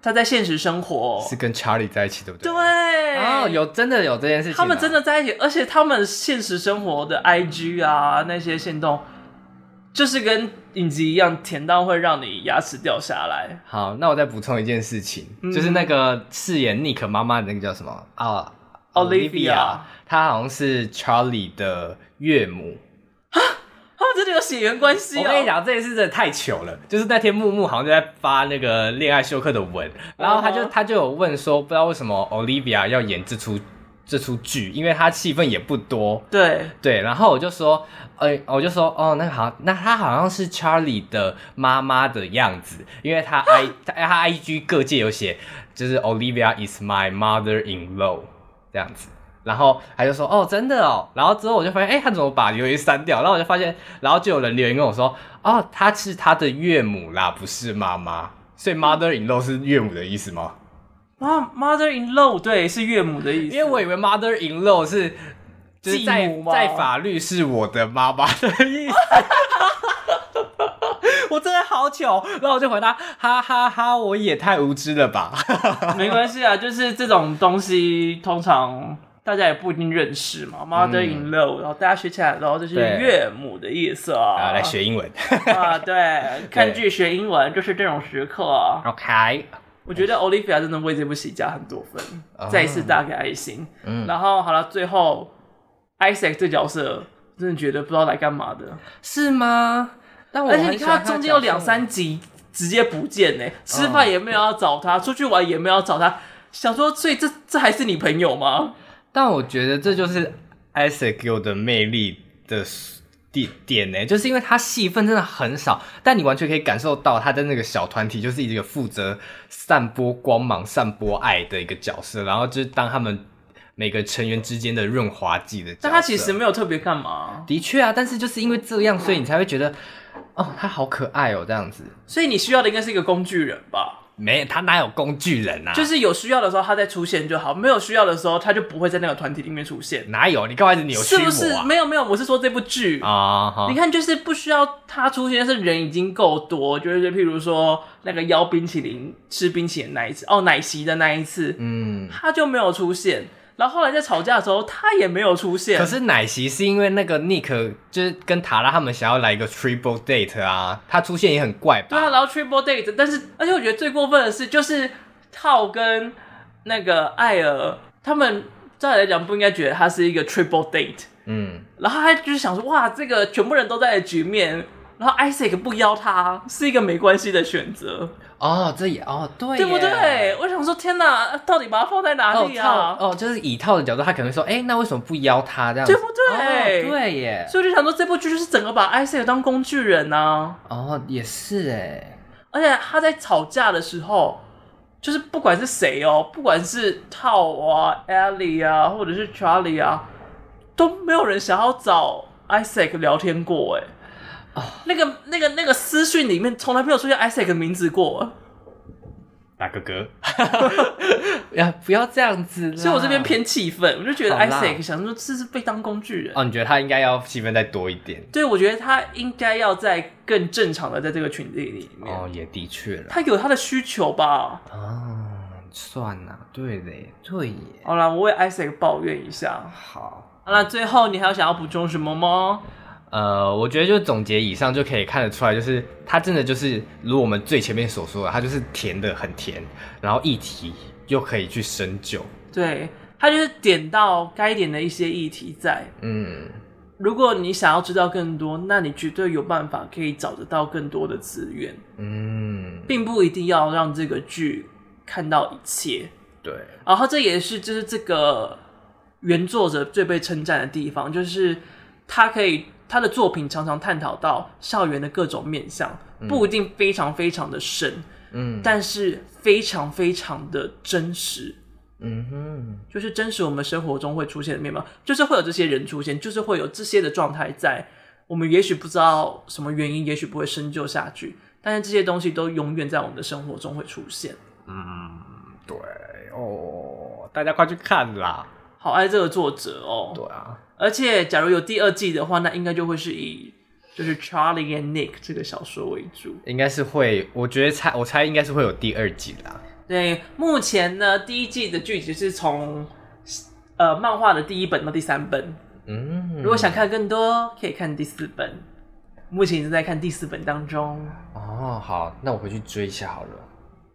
A: 他在现实生活
B: 是跟 Charlie 在一起，对不对？
A: 对，
B: 哦，有真的有这件事情，
A: 他们真的在一起，而且他们现实生活的 IG 啊那些线动，就是跟影集一样甜到会让你牙齿掉下来。
B: 好，那我再补充一件事情，嗯、就是那个饰演 Nick 妈妈的那个叫什么啊？Olivia，她好像是 Charlie 的岳母。
A: 血缘关系、哦。
B: 我跟你讲，这件事真的太糗了。就是那天木木好像就在发那个恋爱休克的文，然后他就、uh huh. 他就有问说，不知道为什么 Olivia 要演这出这出剧，因为他戏份也不多。
A: 对
B: 对，然后我就说，呃，我就说，哦，那好，那他好像是 Charlie 的妈妈的样子，因为他 I 他他 IG 各界有写，就是 Olivia is my mother-in-law 这样子。然后他就说：“哦，真的哦。”然后之后我就发现，哎，他怎么把留言删掉？然后我就发现，然后就有人留言跟我说：“哦，他是他的岳母啦，不是妈妈。所以 mother in law 是岳母的意思吗？”
A: 啊，mother in law 对，是岳母的意思。
B: 因为我以为 mother in law 是就是在在法律是我的妈妈的意思。我真的好糗。然后我就回答：“哈哈哈哈，我也太无知了吧。”
A: 没关系啊，就是这种东西通常。大家也不一定认识嘛，mother in law，、嗯、然后大家学起来，然后就是岳母的意思啊。
B: 啊，来学英文
A: 啊，对，看剧学英文就是这种时刻。
B: OK，
A: 我觉得 Olivia 真的为这部戏加很多分，哦、再一次打给爱心。嗯，然后好了，最后 Isaac 这角色真的觉得不知道来干嘛的，
B: 是吗？但我
A: 而且你看他中间有两三集直接不见呢，吃饭也没有要找他，哦、出去玩也没有要找他，想说，所以这这还是你朋友吗？
B: 但我觉得这就是 Isaac 给我的魅力的点点呢，就是因为他戏份真的很少，但你完全可以感受到他的那个小团体就是一个负责散播光芒、散播爱的一个角色，然后就是当他们每个成员之间的润滑剂的。
A: 但他其实没有特别干嘛。
B: 的确啊，但是就是因为这样，所以你才会觉得哦，他好可爱哦，这样子。
A: 所以你需要的应该是一个工具人吧？
B: 没，他哪有工具人啊？
A: 就是有需要的时候他再出现就好，没有需要的时候他就不会在那个团体里面出现。
B: 哪有？你刚开始你有啊？是不是？
A: 没有没有，我是说这部剧啊。Uh huh. 你看，就是不需要他出现，但是人已经够多。就是譬如说那个邀冰淇淋吃冰淇淋那一次，哦，奶昔的那一次，嗯，他就没有出现。然后后来在吵架的时候，他也没有出现。
B: 可是奶昔是因为那个 Nick 就是跟塔拉他们想要来一个 triple date 啊，他出现也很怪吧？
A: 对啊，然后 triple date，但是而且我觉得最过分的是，就是套跟那个艾尔他们照理来讲不应该觉得他是一个 triple date，嗯，然后他就是想说哇，这个全部人都在的局面。然后 Isaac 不邀他是一个没关系的选择
B: 哦，这也哦对，
A: 对不对？我想说，天哪，到底把他放在哪里啊？
B: 哦，就是以套的角度，他可能会说，哎，那为什么不邀他这样？
A: 对不对？
B: 哦、对耶。
A: 所以我就想说，这部剧就是整个把 Isaac 当工具人啊。
B: 哦，也是哎。
A: 而且他在吵架的时候，就是不管是谁哦，不管是套啊、Ellie 啊，或者是 Charlie 啊，都没有人想要找 Isaac 聊天过哎。那个、那个、那个私讯里面从来没有出现 Isaac 的名字过，
B: 大哥哥，呀，不要这样子，
A: 所以我这边偏气愤，我就觉得 Isaac 想说这是被当工具人
B: 哦，你觉得他应该要戏份再多一点？
A: 对，我觉得他应该要在更正常的在这个群体里面
B: 哦，也的确了，
A: 他有他的需求吧？
B: 啊，算了，对的，对耶。
A: 好了，我为 Isaac 抱怨一下。
B: 好，
A: 好了，最后你还有想要补充什么吗？
B: 呃，我觉得就总结以上就可以看得出来，就是它真的就是如我们最前面所说的，它就是甜的很甜，然后议题又可以去深究。
A: 对，它就是点到该点的一些议题在。嗯，如果你想要知道更多，那你绝对有办法可以找得到更多的资源。嗯，并不一定要让这个剧看到一切。
B: 对，
A: 然后这也是就是这个原作者最被称赞的地方，就是他可以。他的作品常常探讨到校园的各种面相，不一定非常非常的深，嗯，但是非常非常的真实，嗯哼，就是真实我们生活中会出现的面貌，就是会有这些人出现，就是会有这些的状态在。我们也许不知道什么原因，也许不会深究下去，但是这些东西都永远在我们的生活中会出现。
B: 嗯，对哦，大家快去看啦！
A: 好爱这个作者哦，
B: 对啊。
A: 而且，假如有第二季的话，那应该就会是以就是 Charlie and Nick 这个小说为主。
B: 应该是会，我觉得猜，我猜应该是会有第二季啦。
A: 对，目前呢，第一季的剧集是从呃漫画的第一本到第三本。嗯，如果想看更多，可以看第四本。目前正在看第四本当中。
B: 哦，好，那我回去追一下好了。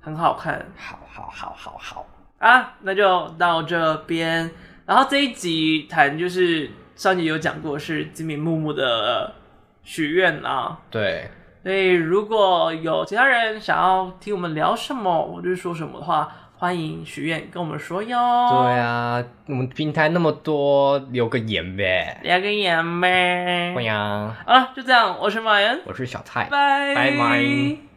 A: 很好看。
B: 好好好好好
A: 啊，那就到这边。然后这一集谈就是上集有讲过，是金敏木木的许愿啊。
B: 对，
A: 所以如果有其他人想要听我们聊什么，或者是说什么的话，欢迎许愿跟我们说哟。
B: 对啊，我们平台那么多，留个言呗。
A: 留个言呗。
B: 欢迎。
A: 好了，就这样。我是马岩，
B: 我是小蔡，
A: 拜
B: 拜拜。